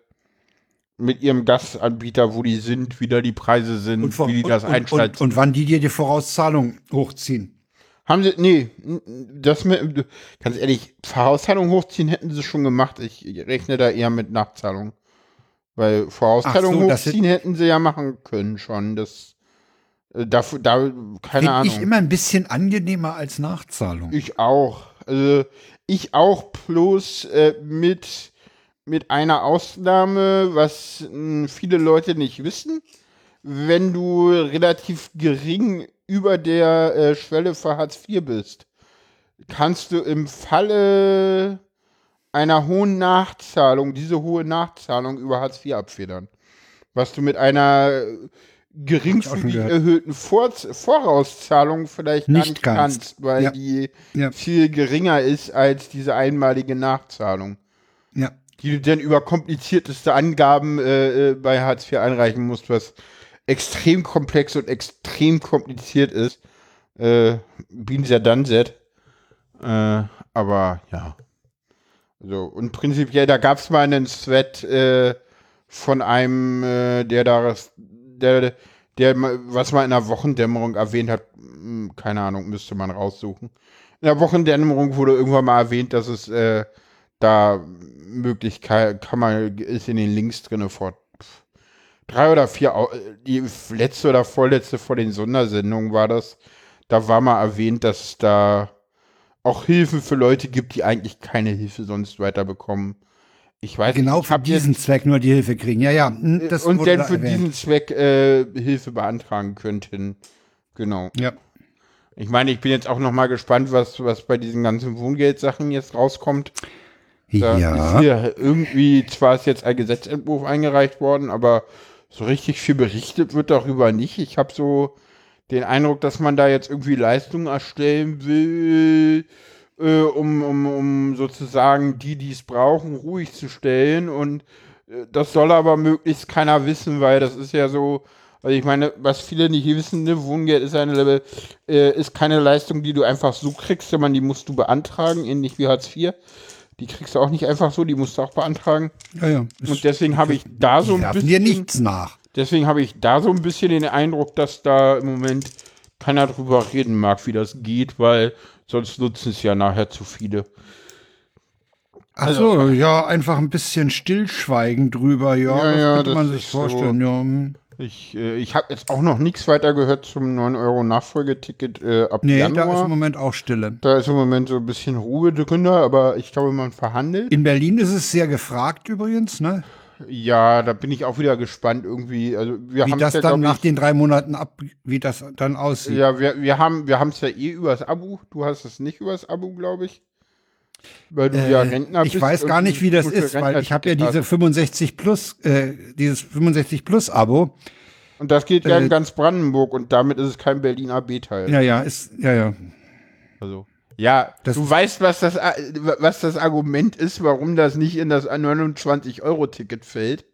mit ihrem Gasanbieter, wo die sind, wie da die Preise sind, vor- wie die das und, und, einschätzen. und wann die dir die Vorauszahlung hochziehen. Haben sie, nee, das mit, ganz ehrlich, Vorauszahlung hochziehen hätten sie schon gemacht. Ich rechne da eher mit Nachzahlung. Weil Vorauszahlung so, hochziehen hätten sie ja machen können schon. Das, äh, dafür, da, keine Ahnung. ich immer ein bisschen angenehmer als Nachzahlung. Ich auch. Also ich auch bloß äh, mit, mit einer Ausnahme, was mh, viele Leute nicht wissen. Wenn du relativ gering über der äh, Schwelle für Hartz IV bist, kannst du im Falle einer hohen Nachzahlung, diese hohe Nachzahlung über Hartz IV abfedern. Was du mit einer geringfügig gehört. erhöhten Vor Vorauszahlung vielleicht nicht kannst. kannst, weil Ja. die Ja. viel geringer ist als diese einmalige Nachzahlung, Ja. die du dann über komplizierteste Angaben äh, äh, bei Hartz IV einreichen musst, was extrem komplex und extrem kompliziert ist. Äh, ja done that. Äh, aber ja. Also, und prinzipiell, da gab es mal einen Thread äh, von einem, äh, der da, der, der, was mal in der Wochendämmerung erwähnt hat, Hm, keine Ahnung, müsste man raussuchen. In der Wochendämmerung wurde irgendwann mal erwähnt, dass es äh, da Möglichkeit, kann man, ist in den Links drin vor drei oder vier, die letzte oder vorletzte vor den Sondersendungen war das. Da war mal erwähnt, dass es da auch Hilfen für Leute gibt, die eigentlich keine Hilfe sonst weiterbekommen. Ich weiß Genau nicht, ich für hab jetzt- diesen Zweck nur die Hilfe kriegen. Ja, ja. hm, Das und dann da für erwähnt. diesen Zweck äh, Hilfe beantragen könnten. Genau. Ja. Ich meine, ich bin jetzt auch noch mal gespannt, was, was bei diesen ganzen Wohngeldsachen jetzt rauskommt. Da Ja. ist hier irgendwie, zwar ist jetzt ein Gesetzentwurf eingereicht worden, aber so richtig viel berichtet wird darüber nicht. Ich habe so den Eindruck, dass man da jetzt irgendwie Leistungen erstellen will, äh, um, um, um sozusagen die, die es brauchen, ruhig zu stellen. Und äh, das soll aber möglichst keiner wissen, weil das ist ja so, also ich meine, was viele nicht wissen, ne, Wohngeld ist eine äh, ist keine Leistung, die du einfach so kriegst, sondern die musst du beantragen, ähnlich wie Hartz IV. Die kriegst du auch nicht einfach so, die musst du auch beantragen. Ja, ja. Und deswegen habe ich da so ein werfen dir bisschen, nichts nach. deswegen habe ich da so ein bisschen den Eindruck, dass da im Moment keiner drüber reden mag, wie das geht, weil sonst nutzen es ja nachher zu viele. Ach so, ja, einfach ein bisschen stillschweigen drüber, ja, Ja, das ja, könnte das man sich ist so. vorstellen, ja. Ich, äh, ich habe jetzt auch noch nichts weiter gehört zum 9 Euro Nachfolgeticket äh, ab Nee, Januar. da ist im Moment auch Stille. Da ist im Moment so ein bisschen Ruhe drin, aber ich glaube, man verhandelt. In Berlin ist es sehr gefragt übrigens, ne? Ja, da bin ich auch wieder gespannt irgendwie. Also wir Wie haben das ja, dann glaub nach den drei Monaten ab, wie das dann aussieht. Ja, wir, wir haben wir es ja eh übers Abo. Du hast es nicht übers Abo, glaube ich. Weil du ja Äh, Rentner ich bist. weiß gar nicht, wie das ist, weil ich habe ja diese 65 plus, äh, dieses 65 plus Abo. Und das geht ja äh, in ganz Brandenburg und damit ist es kein Berlin AB-Teil. Ja, ja, ist, ja, ja. Also. Ja, Das- du weißt, was das, A- was das Argument ist, warum das nicht in das 29-Euro-Ticket fällt.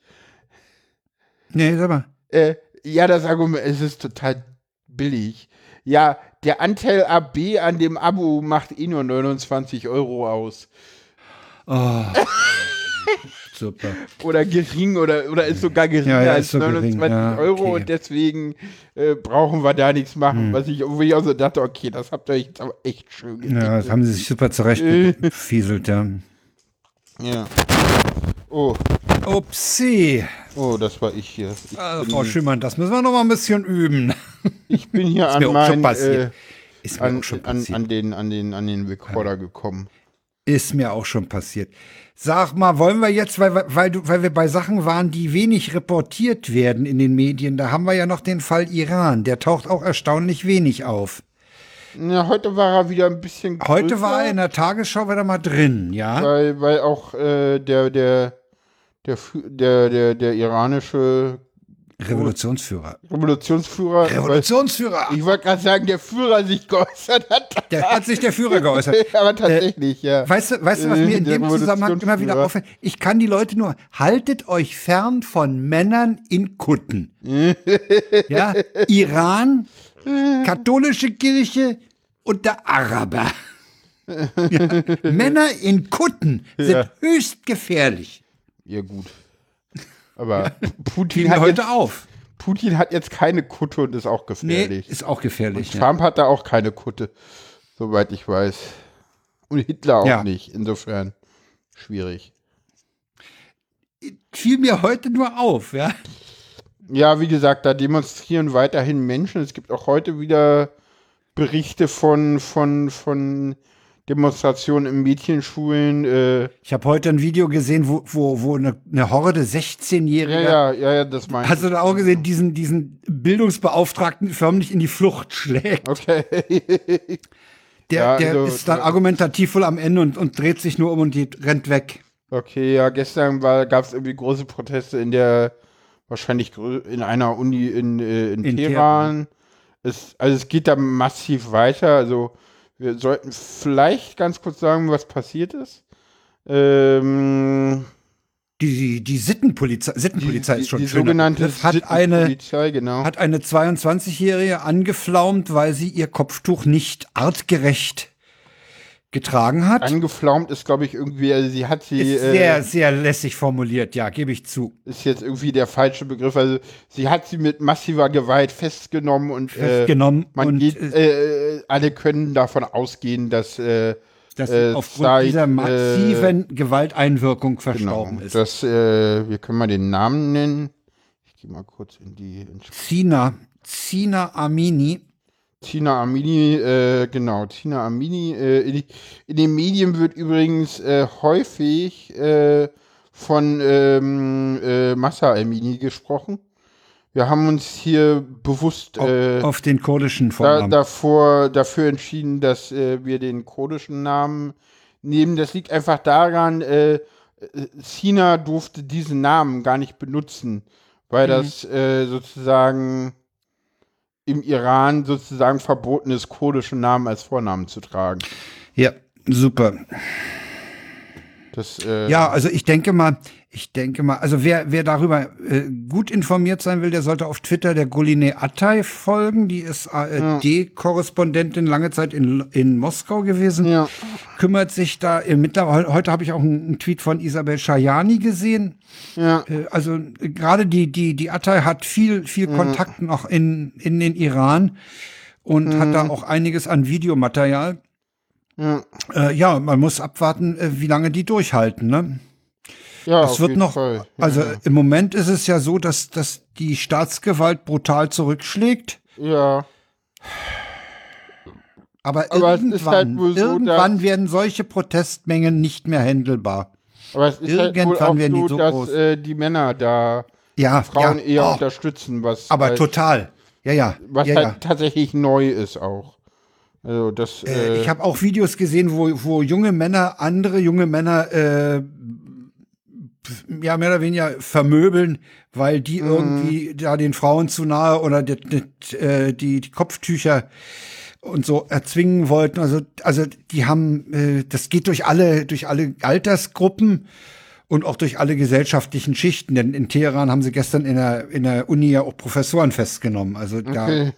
Nee, sag mal. Äh, ja, das Argument, es ist total billig. Ja, der Anteil AB an dem Abo macht eh nur 29 Euro aus. Oh. Super. Oder gering oder, oder ist sogar geringer Ja, ja, als so gering, 29 ja, Euro okay. und deswegen äh, brauchen wir da nichts machen. Hm. Was ich, wo ich also dachte, okay, das habt ihr euch jetzt aber echt schön Ja, das haben sie sich super zurechtgefieselt, ja. Ja. Oh, Upsi. oh, das war ich hier. Ich, bin, Frau Schimmern, das müssen wir noch mal ein bisschen üben. ich bin hier mir an auch schon meinen, passiert. äh, Ist mir an, auch schon an, passiert. an, den, an, den, an den Recorder gekommen. Ist mir auch schon passiert. Sag mal, wollen wir jetzt, weil, weil, du, weil wir bei Sachen waren, die wenig reportiert werden in den Medien, da haben wir ja noch den Fall Iran. Der taucht auch erstaunlich wenig auf. Ja, heute war er wieder ein bisschen größer, Heute war er in der Tagesschau wieder mal drin, ja? weil, weil auch äh, der, der, der, der, der, der iranische Revolutionsführer. Revolutionsführer, Revolutionsführer! ich wollte gerade sagen, der Führer sich geäußert hat. Der hat sich der Führer geäußert. Aber tatsächlich, ja. Weißt du, weißt du, was mir in Der dem Zusammenhang immer wieder auffällt? Ich kann die Leute nur, haltet euch fern von Männern in Kutten. ja, Iran, katholische Kirche und der Araber. ja. Männer in Kutten sind Ja. höchst gefährlich. Ja, gut. Aber Putin hat, heute jetzt, auf. Putin hat jetzt keine Kutte und ist auch Nee, gefährlich. ist auch gefährlich. ja. Trump hat da auch keine Kutte, soweit ich weiß. Und Hitler auch Ja. nicht. Insofern schwierig. Fiel mir heute nur auf, ja. Ja, wie gesagt, da demonstrieren weiterhin Menschen. Es gibt auch heute wieder Berichte von, von, von Demonstrationen in Mädchenschulen. Äh, Ich habe heute ein Video gesehen, wo, wo, wo eine, eine Horde ja, 16-Jähriger ja, ja, ja, das meine Hast du da auch gesehen, diesen, diesen Bildungsbeauftragten förmlich in die Flucht schlägt? Okay. Der, Ja, der also, ist dann argumentativ wohl am Ende und, und dreht sich nur um und die rennt weg. Okay, ja, gestern gab es irgendwie große Proteste in der, wahrscheinlich in einer Uni in, äh, in, In Teheran. Es, also es geht da massiv weiter. Also wir sollten vielleicht ganz kurz sagen, was passiert ist. Ähm, Die, die, die Sittenpolizei, Sittenpolizei die, ist schon die schöner sogenannte hat eine, genau. hat eine 22-Jährige angeflaumt, weil sie ihr Kopftuch nicht artgerecht getragen hat. Angeflaumt ist, glaube ich, irgendwie, also sie hat sie, ist sehr, äh, sehr lässig formuliert, ja, gebe ich zu. ist jetzt irgendwie der falsche Begriff. Also sie hat sie mit massiver Gewalt festgenommen und äh, Festgenommen man und, geht, äh, äh, alle können davon ausgehen, dass äh, Dass äh, sie aufgrund seit, dieser massiven Gewalteinwirkung genau, verstorben ist. dass äh, wir können mal den Namen nennen. Ich gehe mal kurz in die in Zina, Zina Amini, Tina Amini, äh, genau, Tina Amini. Äh, in, in den Medien wird übrigens äh, häufig äh, von ähm, äh, Massa Amini gesprochen. Wir haben uns hier bewusst äh, auf den kurdischen da, Vornamen. davor, dafür entschieden, dass wir den kurdischen Namen nehmen. Das liegt einfach daran, Sina durfte diesen Namen gar nicht benutzen, weil Mhm. das sozusagen im Iran sozusagen verboten ist, kurdische Namen als Vornamen zu tragen. ja, super. Das, äh, Ja, also ich denke mal, ich denke mal, also wer, wer darüber äh, gut informiert sein will, der sollte auf Twitter der Goline Atay folgen. Die ist ARD-Korrespondentin lange Zeit in, in Moskau gewesen. Ja. Kümmert sich da, äh, mittlerweile, heute habe ich auch einen, einen Tweet von Isabel Schajani gesehen. ja, Äh, also äh, gerade die, die, die Atay hat viel, viel Kontakt noch in, in den Iran und hat da auch einiges an Videomaterial. ja, Äh, ja, man muss abwarten, äh, wie lange die durchhalten, ne? Ja, Es wird noch, Fall. also im Moment ist es ja so, dass, dass die Staatsgewalt brutal zurückschlägt. Ja, Aber, Aber ist irgendwann, halt so, irgendwann werden solche Protestmengen nicht mehr händelbar. aber es ist halt Irgendwann auch werden die so, so dass groß. äh, die Männer da Ja, Frauen ja. eher Oh, unterstützen, was aber halt, total. Ja, ja. was ja, halt ja. tatsächlich neu ist auch. Also das Äh, äh, ich habe auch Videos gesehen, wo, wo junge Männer, andere junge Männer, äh, ja, mehr oder weniger vermöbeln, weil die Mhm. irgendwie da den Frauen zu nahe oder die, die, äh, die, die Kopftücher und so erzwingen wollten. Also, also die haben, äh, das geht durch alle, durch alle Altersgruppen und auch durch alle gesellschaftlichen Schichten. Denn in Teheran haben sie gestern in der, in der Uni ja auch Professoren festgenommen. Also da,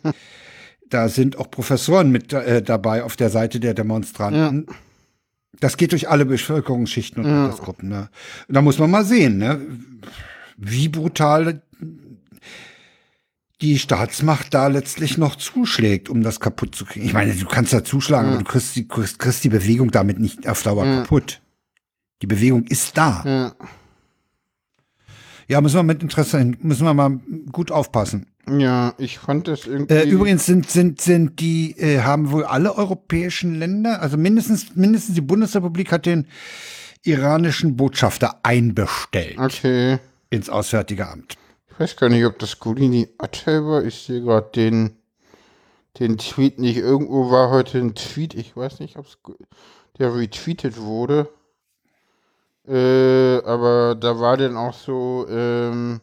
da sind auch Professoren mit äh, dabei auf der Seite der Demonstranten. Das geht durch alle Bevölkerungsschichten und Altersgruppen. Ne? Und da muss man mal sehen, ne? wie brutal die Staatsmacht da letztlich noch zuschlägt, um das kaputt zu kriegen. Ich meine, du kannst da zuschlagen, aber du kriegst die, kriegst, kriegst die Bewegung damit nicht auf Dauer kaputt. Die Bewegung ist da. ja. Ja, müssen wir mit Interesse, hin- müssen wir mal gut aufpassen. Ja, ich fand das irgendwie. Äh, übrigens sind, sind, sind die, äh, haben wohl alle europäischen Länder, also mindestens, mindestens die Bundesrepublik hat den iranischen Botschafter einbestellt Okay. ins Auswärtige Amt. Ich weiß gar nicht, ob das Golini Attel war. Ich sehe gerade den, den Tweet nicht. Irgendwo war heute ein Tweet. Ich weiß nicht, ob es der retweetet wurde. Äh, aber da war dann auch so, ähm,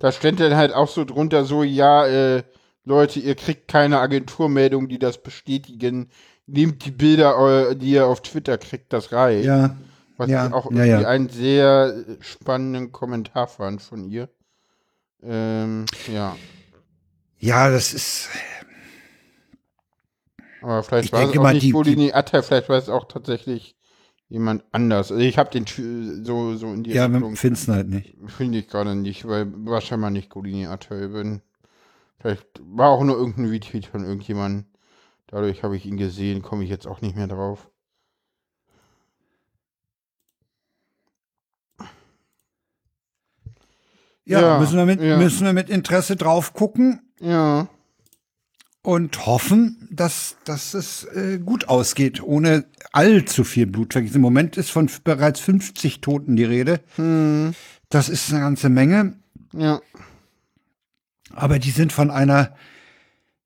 da stand dann halt auch so drunter so, ja, äh, Leute, ihr kriegt keine Agenturmeldung, die das bestätigen. Nehmt die Bilder, die ihr auf Twitter kriegt, das reicht. Ja, Was ja, ich auch irgendwie ja. einen sehr spannenden Kommentar fand von ihr. Ähm, ja. ja, das ist, Aber vielleicht Ich war es auch mal, nicht die- Bolini Atta, vielleicht war es auch tatsächlich jemand anders. Also ich habe den so, so in die ja, Richtung finden es halt nicht. finde ich gerade nicht, weil war scheinbar nicht Golini Atta bin. Vielleicht war auch nur irgendein Retweet von irgendjemandem. Dadurch habe ich ihn gesehen, komme ich jetzt auch nicht mehr drauf. Ja, Ja, müssen, wir mit, ja. müssen wir mit Interesse drauf gucken Ja, und hoffen, dass, dass es äh, gut ausgeht, ohne allzu viel Blutvergießen. Im Moment ist von bereits 50 Toten die Rede. hm, Das ist eine ganze Menge. ja, Aber die sind von einer,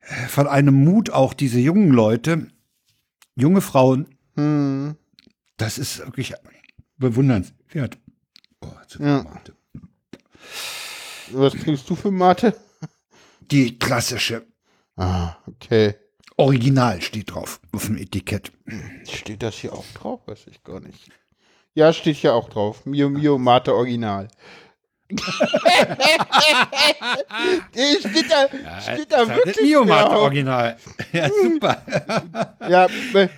äh, von einem Mut auch diese jungen Leute, junge Frauen, hm, das ist wirklich bewundernswert. Oh, zu viel Ja. Mate. Was kriegst du für Mate? Die klassische Ah, okay. Original steht drauf auf dem Etikett. Steht das hier auch drauf? Weiß ich gar nicht. Ja, steht hier auch drauf. Mio Mio Mate Original. Steht da, steht da wirklich Biomate drauf. Original. Ja, super. Ja, weil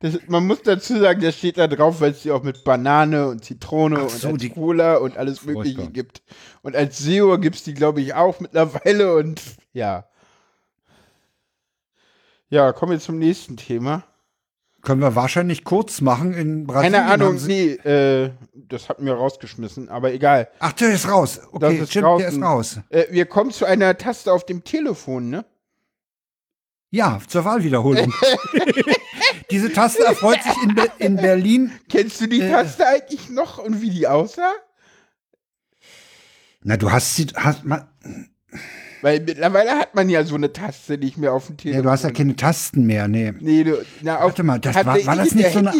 das, man muss dazu sagen, das steht da drauf, weil es die auch mit Banane und Zitrone so, und die- Cola und alles Mögliche gibt. Und als SEO gibt es die, glaube ich, auch mittlerweile und ja. Ja, kommen wir zum nächsten Thema. Können wir wahrscheinlich kurz machen in Brasilien. Keine Ahnung, sie- nee, äh, das hatten wir rausgeschmissen, aber egal. Ach, der ist raus. Okay, Das ist stimmt, der ist raus. Äh, wir kommen zu einer Taste auf dem Telefon, ne? Ja, zur Wahlwiederholung. Diese Taste erfreut sich in, Be in Berlin. Kennst du die Äh. Taste eigentlich noch und wie die aussah? Na, du hast sie, hast, ma, Weil mittlerweile hat man ja so eine Taste nicht mehr auf dem Telefon. ja, du hast ja keine Tasten mehr, nee. Nee, du, na, auf, Warte mal, das war- war das nicht so eine-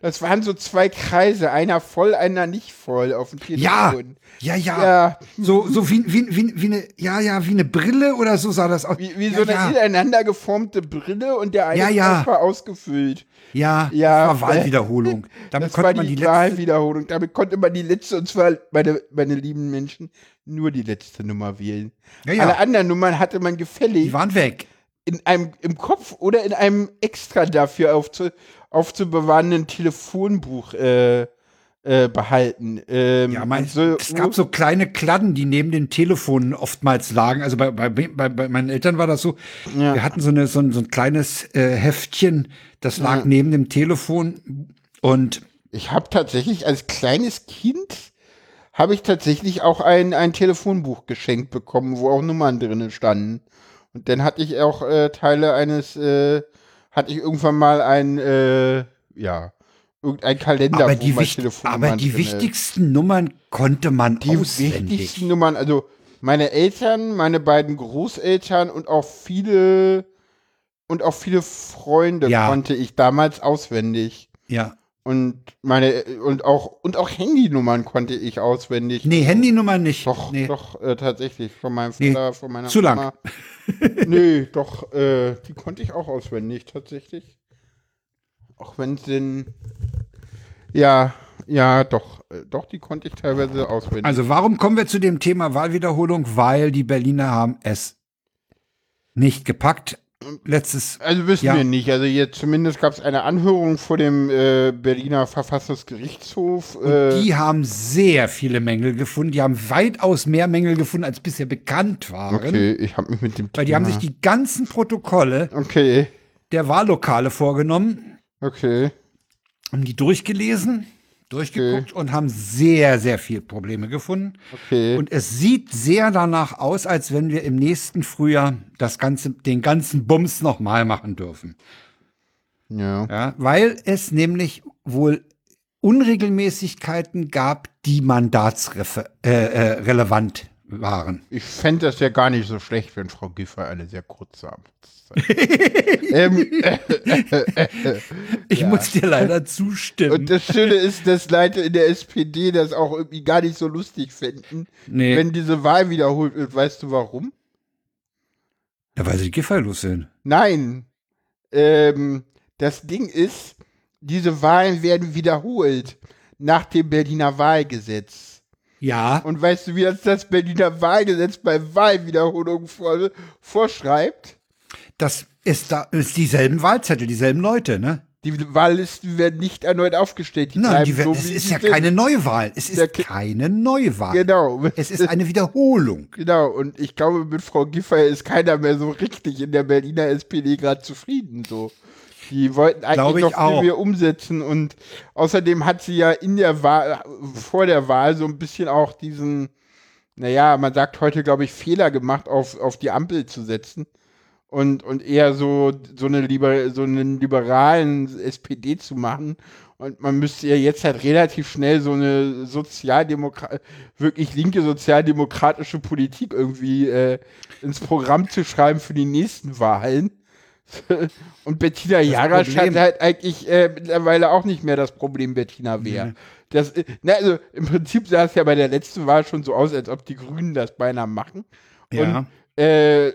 Das waren so zwei Kreise, einer voll, einer nicht voll auf dem Ja, Telefon. ja, ja. Ja, So, so wie, wie, wie, wie eine, ja, ja, wie eine Brille oder so sah das aus. wie, wie ja, so eine ja, ineinander geformte Brille und der eine Ja, ja. War ausgefüllt. ja, Ja, das war Wahlwiederholung. Damit Das konnte war man die, die letzte, Wahlwiederholung. Damit konnte man die letzte, und zwar, meine, meine lieben Menschen, nur die letzte Nummer wählen. Ja, ja. Alle anderen Nummern hatte man gefällig die waren weg. In einem, im Kopf oder in einem extra dafür aufzu, aufzubewahrenden Telefonbuch äh, äh, behalten. Ähm, Ja, mein, so, es gab so kleine Kladden, die neben den Telefonen oftmals lagen. Also bei, bei, bei, bei meinen Eltern war das so. Ja. Wir hatten so, eine, so, ein, so ein kleines äh, Heftchen, das lag Ja. neben dem Telefon. Und Ich habe tatsächlich als kleines Kind habe ich tatsächlich auch ein, ein Telefonbuch geschenkt bekommen, wo auch Nummern drin standen. Dann hatte ich auch äh, Teile eines, äh, hatte ich irgendwann mal ein, äh, ja, irgendein Kalender, aber wo die, Telefonnummern aber die ist. wichtigsten Nummern konnte man Die auswendig. wichtigsten Nummern, also meine Eltern, meine beiden Großeltern und auch viele und auch viele Freunde Ja. konnte ich damals auswendig. Ja. Und meine und auch und auch Handynummern konnte ich auswendig. Nee, Handynummer nicht. Doch, nee. doch, äh, tatsächlich. Von meinem Nee, Vater, von meiner zu lang. Mama. nee, doch, äh, die konnte ich auch auswendig, tatsächlich. Auch wenn es denn. Ja, ja, doch, äh, doch, die konnte ich teilweise auswendig. Also warum kommen wir zu dem Thema Wahlwiederholung? Weil die Berliner haben es nicht gepackt. Letztes, Also wissen Ja. wir nicht. Also jetzt zumindest gab es eine Anhörung vor dem äh, Berliner Verfassungsgerichtshof. Äh, die haben sehr viele Mängel gefunden. Die haben weitaus mehr Mängel gefunden, als bisher bekannt waren. okay, ich habe mich mit dem Weil die haben sich die ganzen Protokolle Okay, der Wahllokale vorgenommen, okay. haben die durchgelesen. Durchgeguckt und haben sehr, sehr viel Probleme gefunden. Okay. Und es sieht sehr danach aus, als wenn wir im nächsten Frühjahr das ganze, den ganzen Bums nochmal machen dürfen. ja. Ja, weil es nämlich wohl Unregelmäßigkeiten gab, die mandatsrelevant äh, äh, waren. Ich fände das ja gar nicht so schlecht, wenn Frau Giffey eine sehr kurze Amtszeit. ähm, Ich Ja. muss dir leider zustimmen. und das Schöne ist, dass Leute in der SPD das auch irgendwie gar nicht so lustig finden, nee, wenn diese Wahl wiederholt wird. Weißt du warum? ja, weil sie gefahrlos sind. Nein. Ähm, das Ding ist, diese Wahlen werden wiederholt nach dem Berliner Wahlgesetz. Ja, Und weißt du, wie das das Berliner Wahlgesetz bei Wahlwiederholungen vor, vorschreibt? Das ist da ist dieselben Wahlzettel, dieselben Leute, ne? Die Wahllisten werden nicht erneut aufgestellt. Die Nein, die, werden- so, es ist ja sind. keine Neuwahl. Es ist keine Neuwahl. Genau. Es ist eine Wiederholung. Genau, und ich glaube, mit Frau Giffey ist keiner mehr so richtig in der Berliner SPD gerade zufrieden. So. Die wollten eigentlich ich noch auch. viel mehr umsetzen und außerdem hat sie ja in der Wahl, vor der Wahl so ein bisschen auch diesen, naja, man sagt heute, glaube ich, Fehler gemacht, auf, auf die Ampel zu setzen und, und eher so, so, eine liber, so einen liberalen SPD zu machen. Und man müsste ja jetzt halt relativ schnell so eine Sozialdemokrat, wirklich linke sozialdemokratische Politik irgendwie äh, ins Programm zu schreiben für die nächsten Wahlen. Und Bettina Jarasch hat halt eigentlich äh, mittlerweile auch nicht mehr das Problem Bettina Wehr. Das, äh, na, also im Prinzip sah es ja bei der letzten Wahl schon so aus, als ob die Grünen das beinahe machen. Ja. Und äh,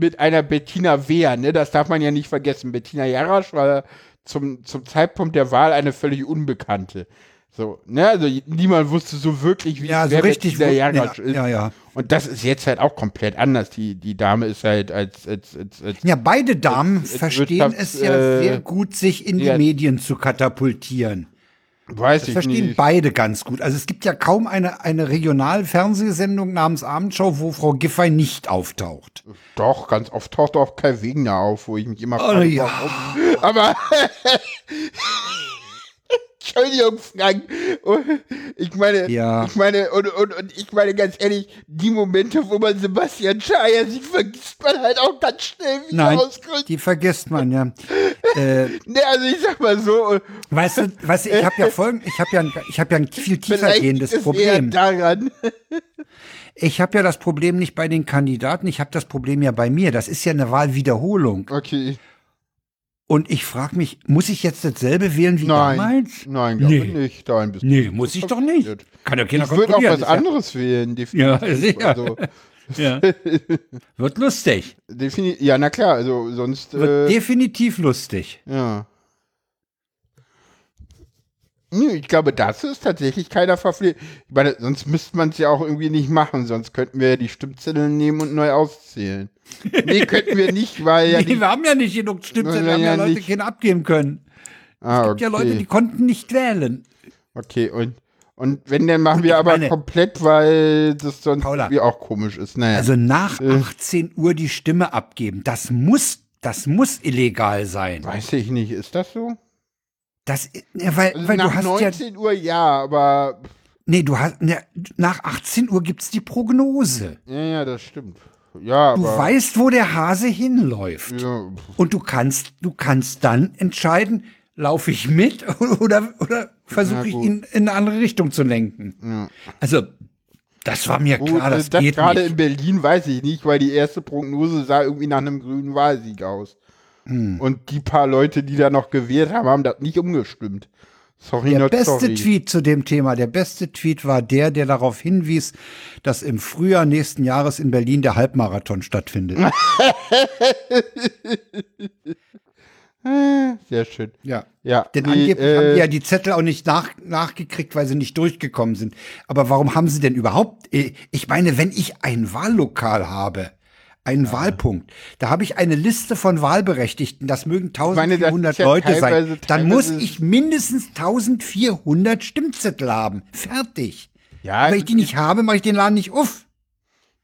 mit einer Bettina Wehr, ne, das darf man ja nicht vergessen. Bettina Jarasch war zum, zum Zeitpunkt der Wahl eine völlig Unbekannte. So, ne, also niemand wusste so wirklich, wie Ja, so richtig. Bettina wo- Jarasch ja, ist. ja, ja. Und das ist jetzt halt auch komplett anders. Die, die Dame ist halt als, als, als, als Ja, beide Damen Jetzt- jetzt verstehen es ja äh, sehr gut, sich in die. Medien zu katapultieren. Weiß Das ich verstehen nicht. beide ganz gut. Also es gibt ja kaum eine, eine Regionalfernsehsendung namens Abendschau, wo Frau Giffey nicht auftaucht. Doch, ganz oft taucht auch Kai Wegner auf, wo ich mich immer Oh, frage, ja. Aber Entschuldigung, Frank. Ich meine, Ja. ich meine, und, und, und ich meine ganz ehrlich, die Momente, wo man Sebastian Schreier sieht, vergisst man halt auch ganz schnell wieder Nein, die vergisst man ja. äh, Ne, also ich sag mal so, weißt du, weißt du, ich habe ja folgend, ich habe ja, ein- ich habe ja ein viel tiefer gehendes Problem. daran. Ich habe ja das Problem nicht bei den Kandidaten, ich habe das Problem ja bei mir. Das ist ja eine Wahlwiederholung. Okay. Und ich frage mich, muss ich jetzt dasselbe wählen wie Nein. damals? Nein, glaube Nee. nicht. Dahin bist Nee, muss ich doch nicht. Kann ja keiner Ich würde auch was Ist ja- anderes wählen, Ja, definitiv. sicher. Also, Ja. Wird lustig. defini ja, na klar, also sonst. Wird Äh, definitiv lustig. Ja. Ich glaube, das ist tatsächlich keiner verpflichtet. Ich meine, sonst müsste man es ja auch irgendwie nicht machen, sonst könnten wir ja die Stimmzettel nehmen und neu auszählen. Nee, könnten wir nicht, weil ja Nee, die. wir haben ja nicht genug Stimmzettel, wir haben ja, Ja, Leute nicht. keine abgeben können. Ah, Es gibt ja Leute, die konnten nicht wählen. Okay, und, und wenn, dann machen wir aber meine- komplett, weil das sonst Paula. irgendwie auch komisch ist. Naja. Also nach Äh. 18 Uhr die Stimme abgeben, das muss, das muss illegal sein. Weiß ich nicht, ist das so? Das, ja, weil, Also weil nach du hast ja, 19 Uhr ja, aber. nee, du hast, ne, nach 18 Uhr gibt's die Prognose. Ja, ja, das stimmt. Ja, Du weißt, wo der Hase hinläuft. Ja, Und du kannst, du kannst dann entscheiden, laufe ich mit oder, oder versuche ich ihn in eine andere Richtung zu lenken. Ja. Also, das war mir Gut, klar, das, das geht gerade in Berlin weiß ich nicht, weil die erste Prognose sah irgendwie nach einem grünen Wahlsieg aus. Hm. Und die paar Leute, die da noch gewählt haben, haben das nicht umgestimmt. Sorry, Der beste sorry. Tweet zu dem Thema, der beste Tweet war der, der darauf hinwies, dass im Frühjahr nächsten Jahres in Berlin der Halbmarathon stattfindet. Sehr schön. ja. Ja, Denn nee, angeblich äh, haben die ja die Zettel auch nicht nach, nachgekriegt, weil sie nicht durchgekommen sind. Aber warum haben sie denn überhaupt, äh, ich meine, wenn ich ein Wahllokal habe, einen Wahlpunkt, da habe ich eine Liste von Wahlberechtigten, das mögen meine, das 1400 ist ja Leute sein, teilweise- dann muss ich mindestens 1400 Stimmzettel haben. Fertig. ja, Wenn ich die nicht habe, mache ich den Laden nicht auf.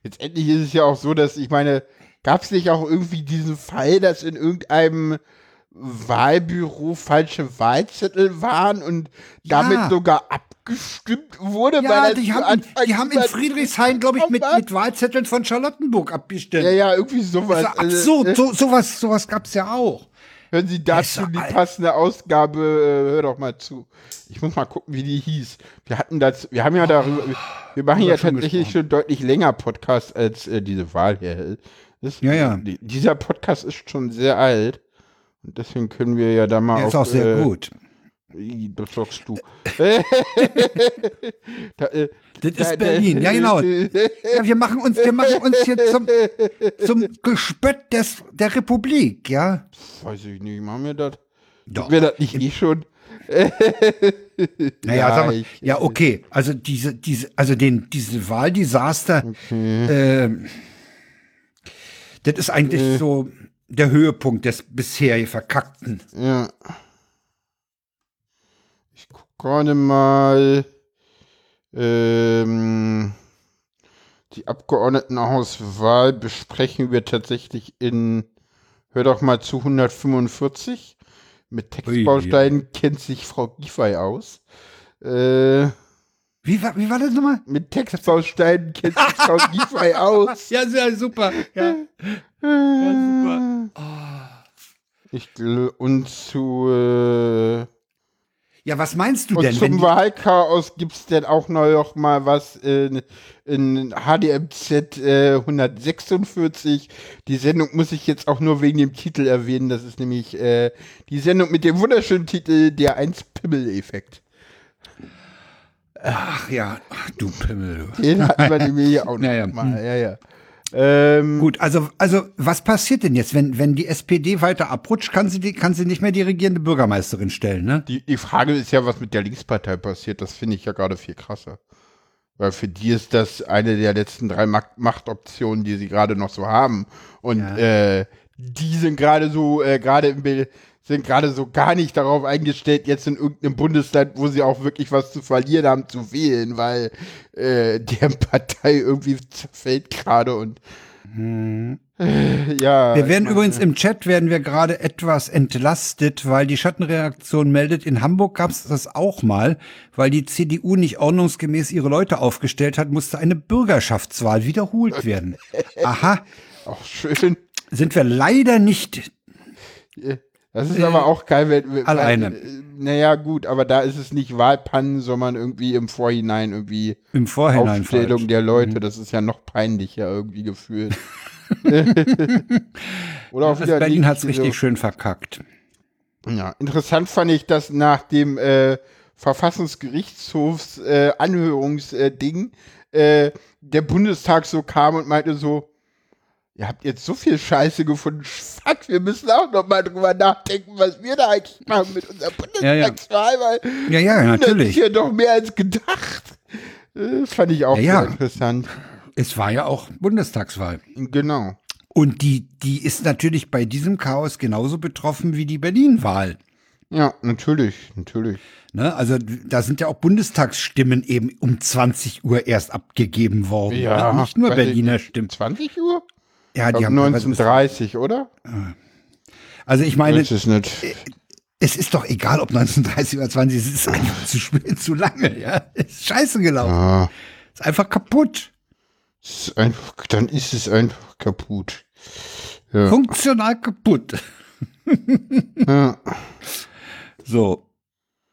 letztendlich ist es ja auch so, dass ich meine, gab es nicht auch irgendwie diesen Fall, dass in irgendeinem Wahlbüro falsche Wahlzettel waren und damit Ja. sogar abgestimmt wurde. Ja, die haben, die haben in Friedrichshain, glaube ich, mit, mit Wahlzetteln von Charlottenburg abgestimmt. Ja, ja, irgendwie sowas. Ist absurd. Also, So, sowas, sowas gab's ja auch. Hören Sie dazu Besser, die passende Ausgabe, äh, hör doch mal zu. Ich muss mal gucken, wie die hieß. Wir hatten das, wir haben ja darüber, wir- wir machen ja schon tatsächlich gesprochen. schon deutlich länger Podcast als äh, diese Wahl hier. Das, Ja, ja. Die, dieser Podcast ist schon sehr alt. Deswegen können wir ja da mal Der auf, ist auch sehr äh, gut. Das sagst du. da, äh, Das da- ist Berlin, ja genau. Ja, wir machen uns, wir machen uns hier zum, zum Gespött des, der Republik, ja. Weiß ich nicht, machen wir das? Doch. Wir das nicht eh schon? Naja, sag mal, ja, okay. Also diese, diese, also den, diese Wahldesaster, ähm, das ist eigentlich so der Höhepunkt des bisher verkackten. Ja. Ich guck gerade mal. Ähm, die Abgeordnetenhauswahl besprechen wir tatsächlich in, hör doch mal zu 145. Mit Textbausteinen kennt sich Frau Giffey aus. Äh, Wie war, wie war das nochmal? mit Textbausteinen kennt sich Frau Giffey aus. Ja, sehr super. Ja. Ich, gl- und zu, äh, ja, was meinst du Und denn? zum Wahlchaos gibt es denn auch noch mal was in, in HDMZ äh, 146. Die Sendung muss ich jetzt auch nur wegen dem Titel erwähnen. Das ist nämlich äh, die Sendung mit dem wunderschönen Titel Der 1-Pimmel-Effekt. Ach ja, ach, du Pimmel. du. Den hatten wir nämlich auch noch Ja, ja. mal. Ja, ja. Ähm, Gut, also, also was passiert denn jetzt, wenn, wenn die SPD weiter abrutscht, kann sie, die, kann sie nicht mehr die regierende Bürgermeisterin stellen, ne? die, die Frage ist ja, was mit der Linkspartei passiert. Das finde ich ja gerade viel krasser. Weil für die ist das eine der letzten drei Macht Machtoptionen, die sie gerade noch so haben. Und Ja. äh, die sind gerade so, äh, gerade im Bild, sind gerade so gar nicht darauf eingestellt, jetzt in irgendeinem Bundesland, wo sie auch wirklich was zu verlieren haben, zu wählen, weil äh, deren Partei irgendwie zerfällt gerade und äh, ja. Wir werden übrigens im Chat werden wir gerade etwas entlastet, weil die Schattenreaktion meldet, in Hamburg gab es das auch mal, weil die CDU nicht ordnungsgemäß ihre Leute aufgestellt hat, musste eine Bürgerschaftswahl wiederholt werden. Aha, auch schön. sind wir leider nicht. Das ist aber auch geil, wenn, wenn Alleine. Weil, äh, naja, gut, aber da ist es nicht Wahlpannen, sondern irgendwie im Vorhinein irgendwie Im Vorhinein Aufstellung falsch. der Leute. Das ist ja noch peinlicher irgendwie gefühlt. Oder auch Das wieder Berlin hat's so- richtig schön verkackt. Ja, interessant fand ich, dass nach dem äh, Verfassungsgerichtshofs äh, Anhörungsding äh, der Bundestag so kam und meinte so, ihr habt jetzt so viel Scheiße gefunden, fuck, wir müssen auch noch mal drüber nachdenken, was wir da eigentlich machen mit unserer Ja, ja. Bundestagswahl, weil Ja, ja, das ist natürlich. ja doch mehr als gedacht. Äh, fand ich auch Ja, ja. sehr interessant. Es war ja auch Bundestagswahl. Genau. Und die, die ist natürlich bei diesem Chaos genauso betroffen wie die Berlin-Wahl. Ja, natürlich, natürlich. Ne? Also da sind ja auch Bundestagsstimmen eben um 20 Uhr erst abgegeben worden. Ja, ne? Nicht nur Berliner. Stimmen. 20 Uhr? Ja, die glaub, haben teilweise bis- 1930, oder? Also ich meine, Weiß es nicht. es ist doch egal, ob 1930 oder 20, es ist einfach zu spät, zu lange, ja. Es ist scheiße gelaufen. Ah, Es ist einfach kaputt. ist einfach, dann ist es einfach kaputt. Ja. Funktional kaputt. Ja. So.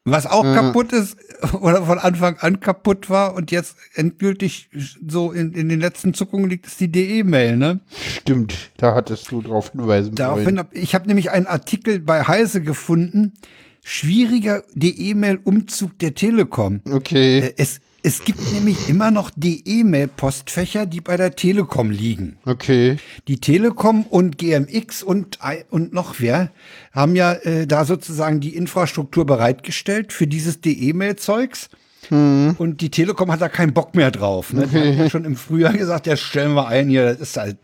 Was auch Ja. kaputt ist oder von Anfang an kaputt war und jetzt endgültig so in, in den letzten Zuckungen liegt, ist die DE-Mail, ne? Stimmt, da hattest du drauf hinweisen Daraufhin, hab, ich habe nämlich einen Artikel bei Heise gefunden. Schwieriger DE-Mail-Umzug der Telekom. Okay. Äh, Es, es gibt nämlich immer noch DE-Mail-Postfächer, die bei der Telekom liegen. Okay. Die Telekom und GMX und, I- und noch wer haben ja äh, da sozusagen die Infrastruktur bereitgestellt für dieses DE-Mail-Zeugs. Und die Telekom hat da keinen Bock mehr drauf. Ne? Die hat ja schon im Frühjahr gesagt, ja, stellen wir ein hier, das ist halt,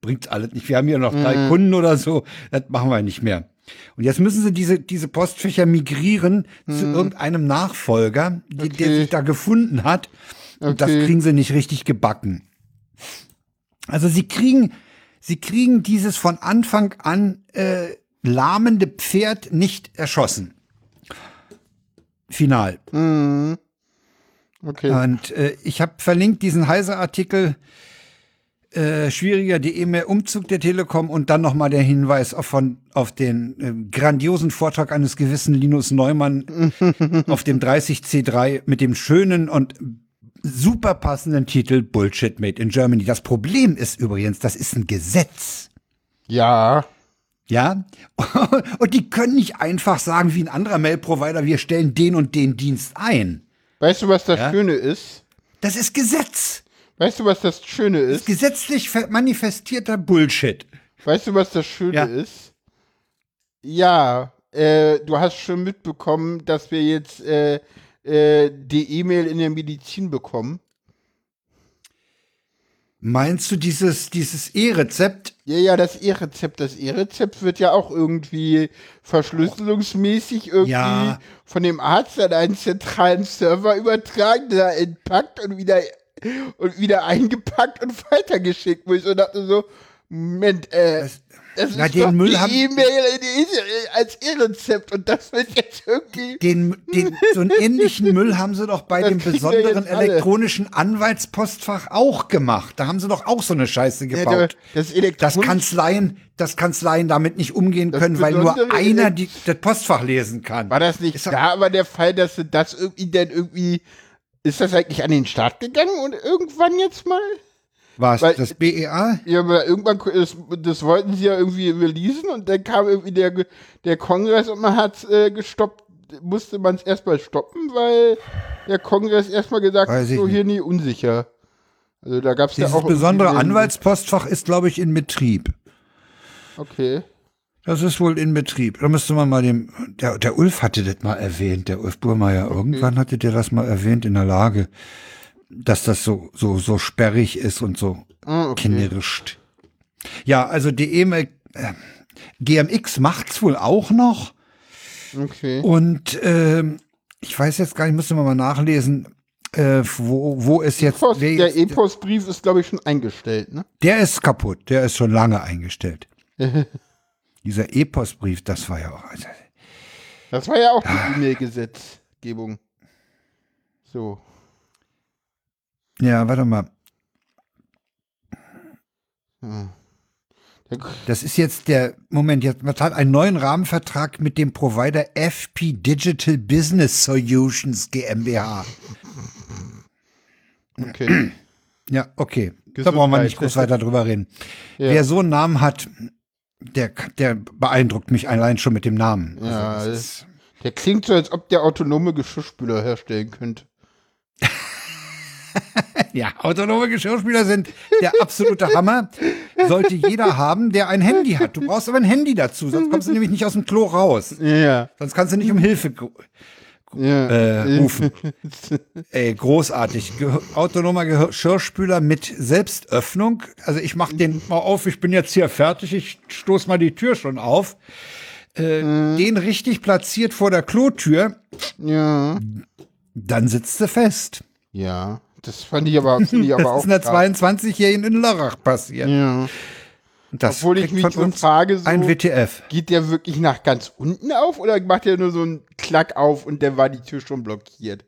bringt alles nicht. Wir haben hier noch drei Kunden oder so, das machen wir nicht mehr. Und jetzt müssen sie diese, diese Postfächer migrieren zu irgendeinem Nachfolger, die, der Okay. sich da gefunden hat. Und das Okay. kriegen sie nicht richtig gebacken. Also sie kriegen, sie kriegen dieses von Anfang an äh, lahmende Pferd nicht erschossen. Final. Mhm. Okay. Und äh, ich habe verlinkt diesen Heise-Artikel, äh, schwieriger die E-Mail Umzug der Telekom und dann nochmal der Hinweis auf, von, auf den äh, grandiosen Vortrag eines gewissen Linus Neumann auf dem 30C3 mit dem schönen und super passenden Titel Bullshit Made in Germany. Das Problem ist übrigens, das ist ein Gesetz. Ja. Ja, und die können nicht einfach sagen wie ein anderer Mail-Provider, wir stellen den und den Dienst ein. Weißt du, was das Ja? Schöne ist? Das ist Gesetz. Weißt du, was das Schöne Das ist ist? gesetzlich manifestierter Bullshit. Weißt du, was das Schöne Ja. ist? Ja, äh, du hast schon mitbekommen, dass wir jetzt äh, äh, die E-Mail in der Medizin bekommen. Meinst du dieses, dieses E-Rezept? Ja, ja, das E-Rezept. Das E-Rezept wird ja auch irgendwie verschlüsselungsmäßig irgendwie Ja. von dem Arzt an einen zentralen Server übertragen, da entpackt und wieder und wieder eingepackt und weitergeschickt. Wo ich so dachte so, Moment, äh, Das- das, Na, ist den doch Müll die haben- E-Mail als E-Rezept und das wird jetzt irgendwie Den, den, so einen ähnlichen Müll haben sie doch bei Das dem besonderen elektronischen Anwaltspostfach auch gemacht. Da haben sie doch auch so eine Scheiße Ja, gebaut. das dass Elektronik Kanzleien, dass Kanzleien damit nicht umgehen Das können, weil nur einer die, das Postfach lesen kann. War das nicht Ist da aber der Fall, dass sie das irgendwie dann irgendwie. Ist das eigentlich an den Start gegangen und irgendwann jetzt mal? Was? weil- Das BEA? Ja, aber irgendwann, das, das wollten sie ja irgendwie releasen und dann kam irgendwie der, der Kongress und man hat äh, gestoppt, musste man es erstmal stoppen, weil der Kongress erstmal gesagt hat, so hier nie unsicher. Also da gab es ja auch. besondere irgendwie den- Anwaltspostfach ist, glaube ich, in Betrieb. Okay. Das ist wohl in Betrieb. Da müsste man mal dem, der, der Ulf hatte das mal erwähnt, der Ulf Burmeier. Irgendwann hatte der das mal erwähnt in der Lage, dass das so, so, so sperrig ist und so Ah, okay. knirscht. Ja, also die E-Mail, äh, GMX macht's wohl auch noch. Okay. Und ähm, ich weiß jetzt gar nicht, müsste man mal nachlesen, äh, wo, wo ist jetzt, wer der jetzt E-Postbrief ist, glaube ich, schon eingestellt, ne? der ist kaputt, der ist schon lange eingestellt. Dieser E-Postbrief, das war ja auch. Also, Das war ja auch Ah. die E-Mail-Gesetzgebung. So. ja, warte mal. Hm. Das ist jetzt der, Moment, jetzt man hat einen neuen Rahmenvertrag mit dem Provider FP Digital Business Solutions GmbH. okay. Ja, okay. Da Gesundheit. brauchen wir nicht groß weiter drüber reden. Ja. Wer so einen Namen hat, der, der beeindruckt mich allein schon mit dem Namen. Ja, Also, das das- ist, Der klingt so, als ob der autonome Geschirrspüler herstellen könnte. ja, autonome Geschirrspüler sind der absolute Hammer. Sollte jeder haben, der ein Handy hat. Du brauchst aber ein Handy dazu, sonst kommst du nämlich nicht aus dem Klo raus. Ja. Sonst kannst du nicht um Hilfe ja. äh, rufen. Ey, großartig. Ge autonomer Geschirrspüler mit Selbstöffnung. Also ich mach den mal auf, ich bin jetzt hier fertig, ich stoß mal die Tür schon auf. Äh, Den richtig platziert vor der Klotür, ja. dann sitzt du fest. Ja. Das fand ich aber, finde ich aber Das auch. ist einer krass. 22-Jährigen in Lörrach passiert. Ja. Das Obwohl ich mich so frage, so, ein WTF. geht der wirklich nach ganz unten auf oder macht der nur so einen Klack auf und dann war die Tür schon blockiert?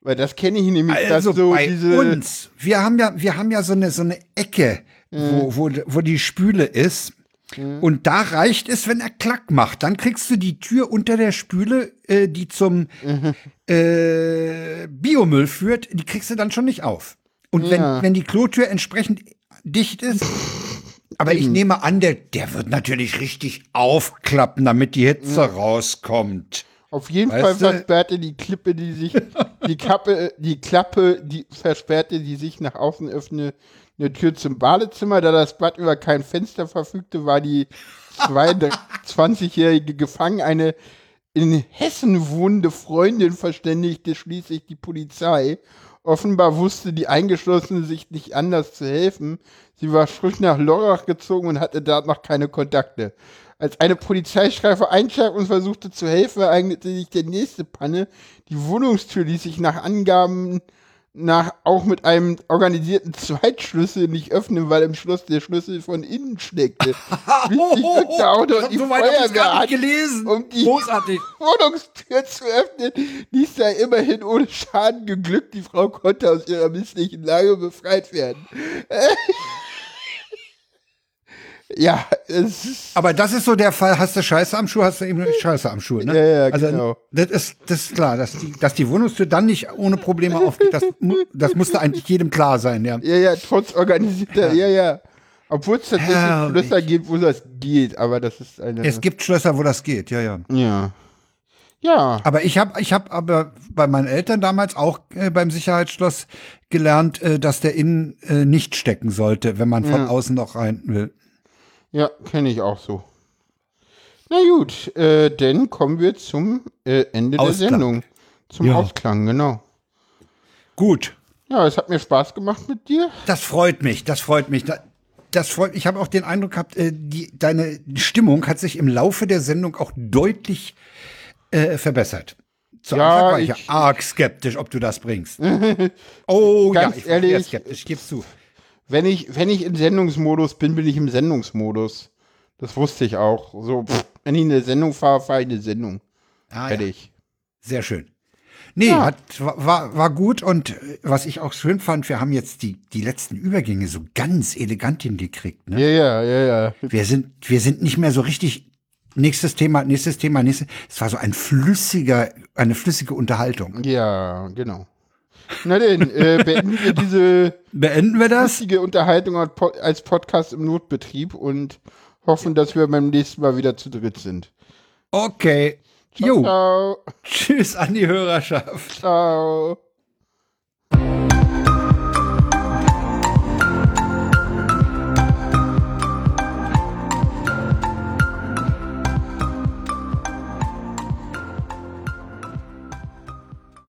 Weil das kenne ich nämlich, Also so bei uns, wir haben ja, wir haben ja so eine, so eine Ecke, wo, wo, wo die Spüle ist. Und da reicht es, wenn er Klack macht. Dann kriegst du die Tür unter der Spüle, äh, die zum äh, Biomüll führt, die kriegst du dann schon nicht auf. Und wenn, Ja. wenn die Klotür entsprechend dicht ist, aber ich nehme an, der, der wird natürlich richtig aufklappen, damit die Hitze rauskommt. Auf jeden Weißt Fall versperrte die Klippe, die sich, die Kappe, die Klappe, die versperrte, die sich nach außen öffne, eine Tür zum Badezimmer. Da das Bad über kein Fenster verfügte, war die 22-jährige gefangen. Eine in Hessen wohnende Freundin verständigte schließlich die Polizei. Offenbar wusste die Eingeschlossene sich nicht anders zu helfen. Sie war frisch nach Lorach gezogen und hatte dort noch keine Kontakte. Als eine Polizeistreife einschlag und versuchte zu helfen, ereignete sich der nächste Panne. Die Wohnungstür ließ sich nach Angaben nach, auch mit einem organisierten Zweitschlüssel nicht öffnen, weil im Schloss der Schlüssel von innen steckte. Bis sich irgendein Auto und die so Feuerwehr nicht gelesen. um die Großartig. Wohnungstür zu öffnen. Dies sei immerhin ohne Schaden geglückt. Die Frau konnte aus ihrer misslichen Lage befreit werden. ja, es Aber das ist so der Fall, hast du Scheiße am Schuh, hast du eben Scheiße am Schuh, ne? Ja, ja, also, genau. Das ist, das ist klar, dass die, dass die Wohnungstür dann nicht ohne Probleme aufgeht, das, das musste eigentlich jedem klar sein, ja. Ja, ja, trotz organisierter, ja, ja. Obwohl es tatsächlich Herrlich. Schlösser gibt, wo das geht, aber das ist eine. Es gibt Schlösser, wo das geht, ja, ja. ja. Ja. Aber ich habe ich hab aber bei meinen Eltern damals auch äh, beim Sicherheitsschloss gelernt, äh, dass der innen äh, nicht stecken sollte, wenn man von Ja. außen noch rein will. Ja, kenne ich auch so. Na gut, äh, dann kommen wir zum äh, Ende Ausklang. der Sendung. Zum Ja. Ausklang, genau. Gut, Ja, es hat mir Spaß gemacht mit dir. das freut mich, das freut mich. Da- Das freut Ich habe auch den Eindruck gehabt, äh, die, deine Stimmung hat sich im Laufe der Sendung auch deutlich äh, verbessert. Zu Ja, Anfang war ich, ich- arg skeptisch, ob du das bringst. oh Ganz ja, ich war ehrlich- sehr skeptisch, ich geb's zu. Wenn ich, wenn ich in Sendungsmodus bin, bin ich im Sendungsmodus. Das wusste ich auch. So, pff, wenn ich eine Sendung fahre, fahre ich eine Sendung. Ah, ja. Fertig. Sehr schön. Nee, Ja. hat, war, war gut und äh, was ich auch schön fand, wir haben jetzt die, die letzten Übergänge so ganz elegant hingekriegt. Ne? Ja, ja, ja, ja. Wir, sind, wir sind nicht mehr so richtig nächstes Thema, nächstes Thema, nächstes. Es war so ein flüssiger, eine flüssige Unterhaltung. Ja, genau. Na denn, äh, beenden wir diese Beenden wir das? lustige Unterhaltung als Po- als Podcast im Notbetrieb und hoffen, dass wir beim nächsten Mal wieder zu dritt sind. Okay. Ciao, Jo. ciao. Tschüss an die Hörerschaft. ciao.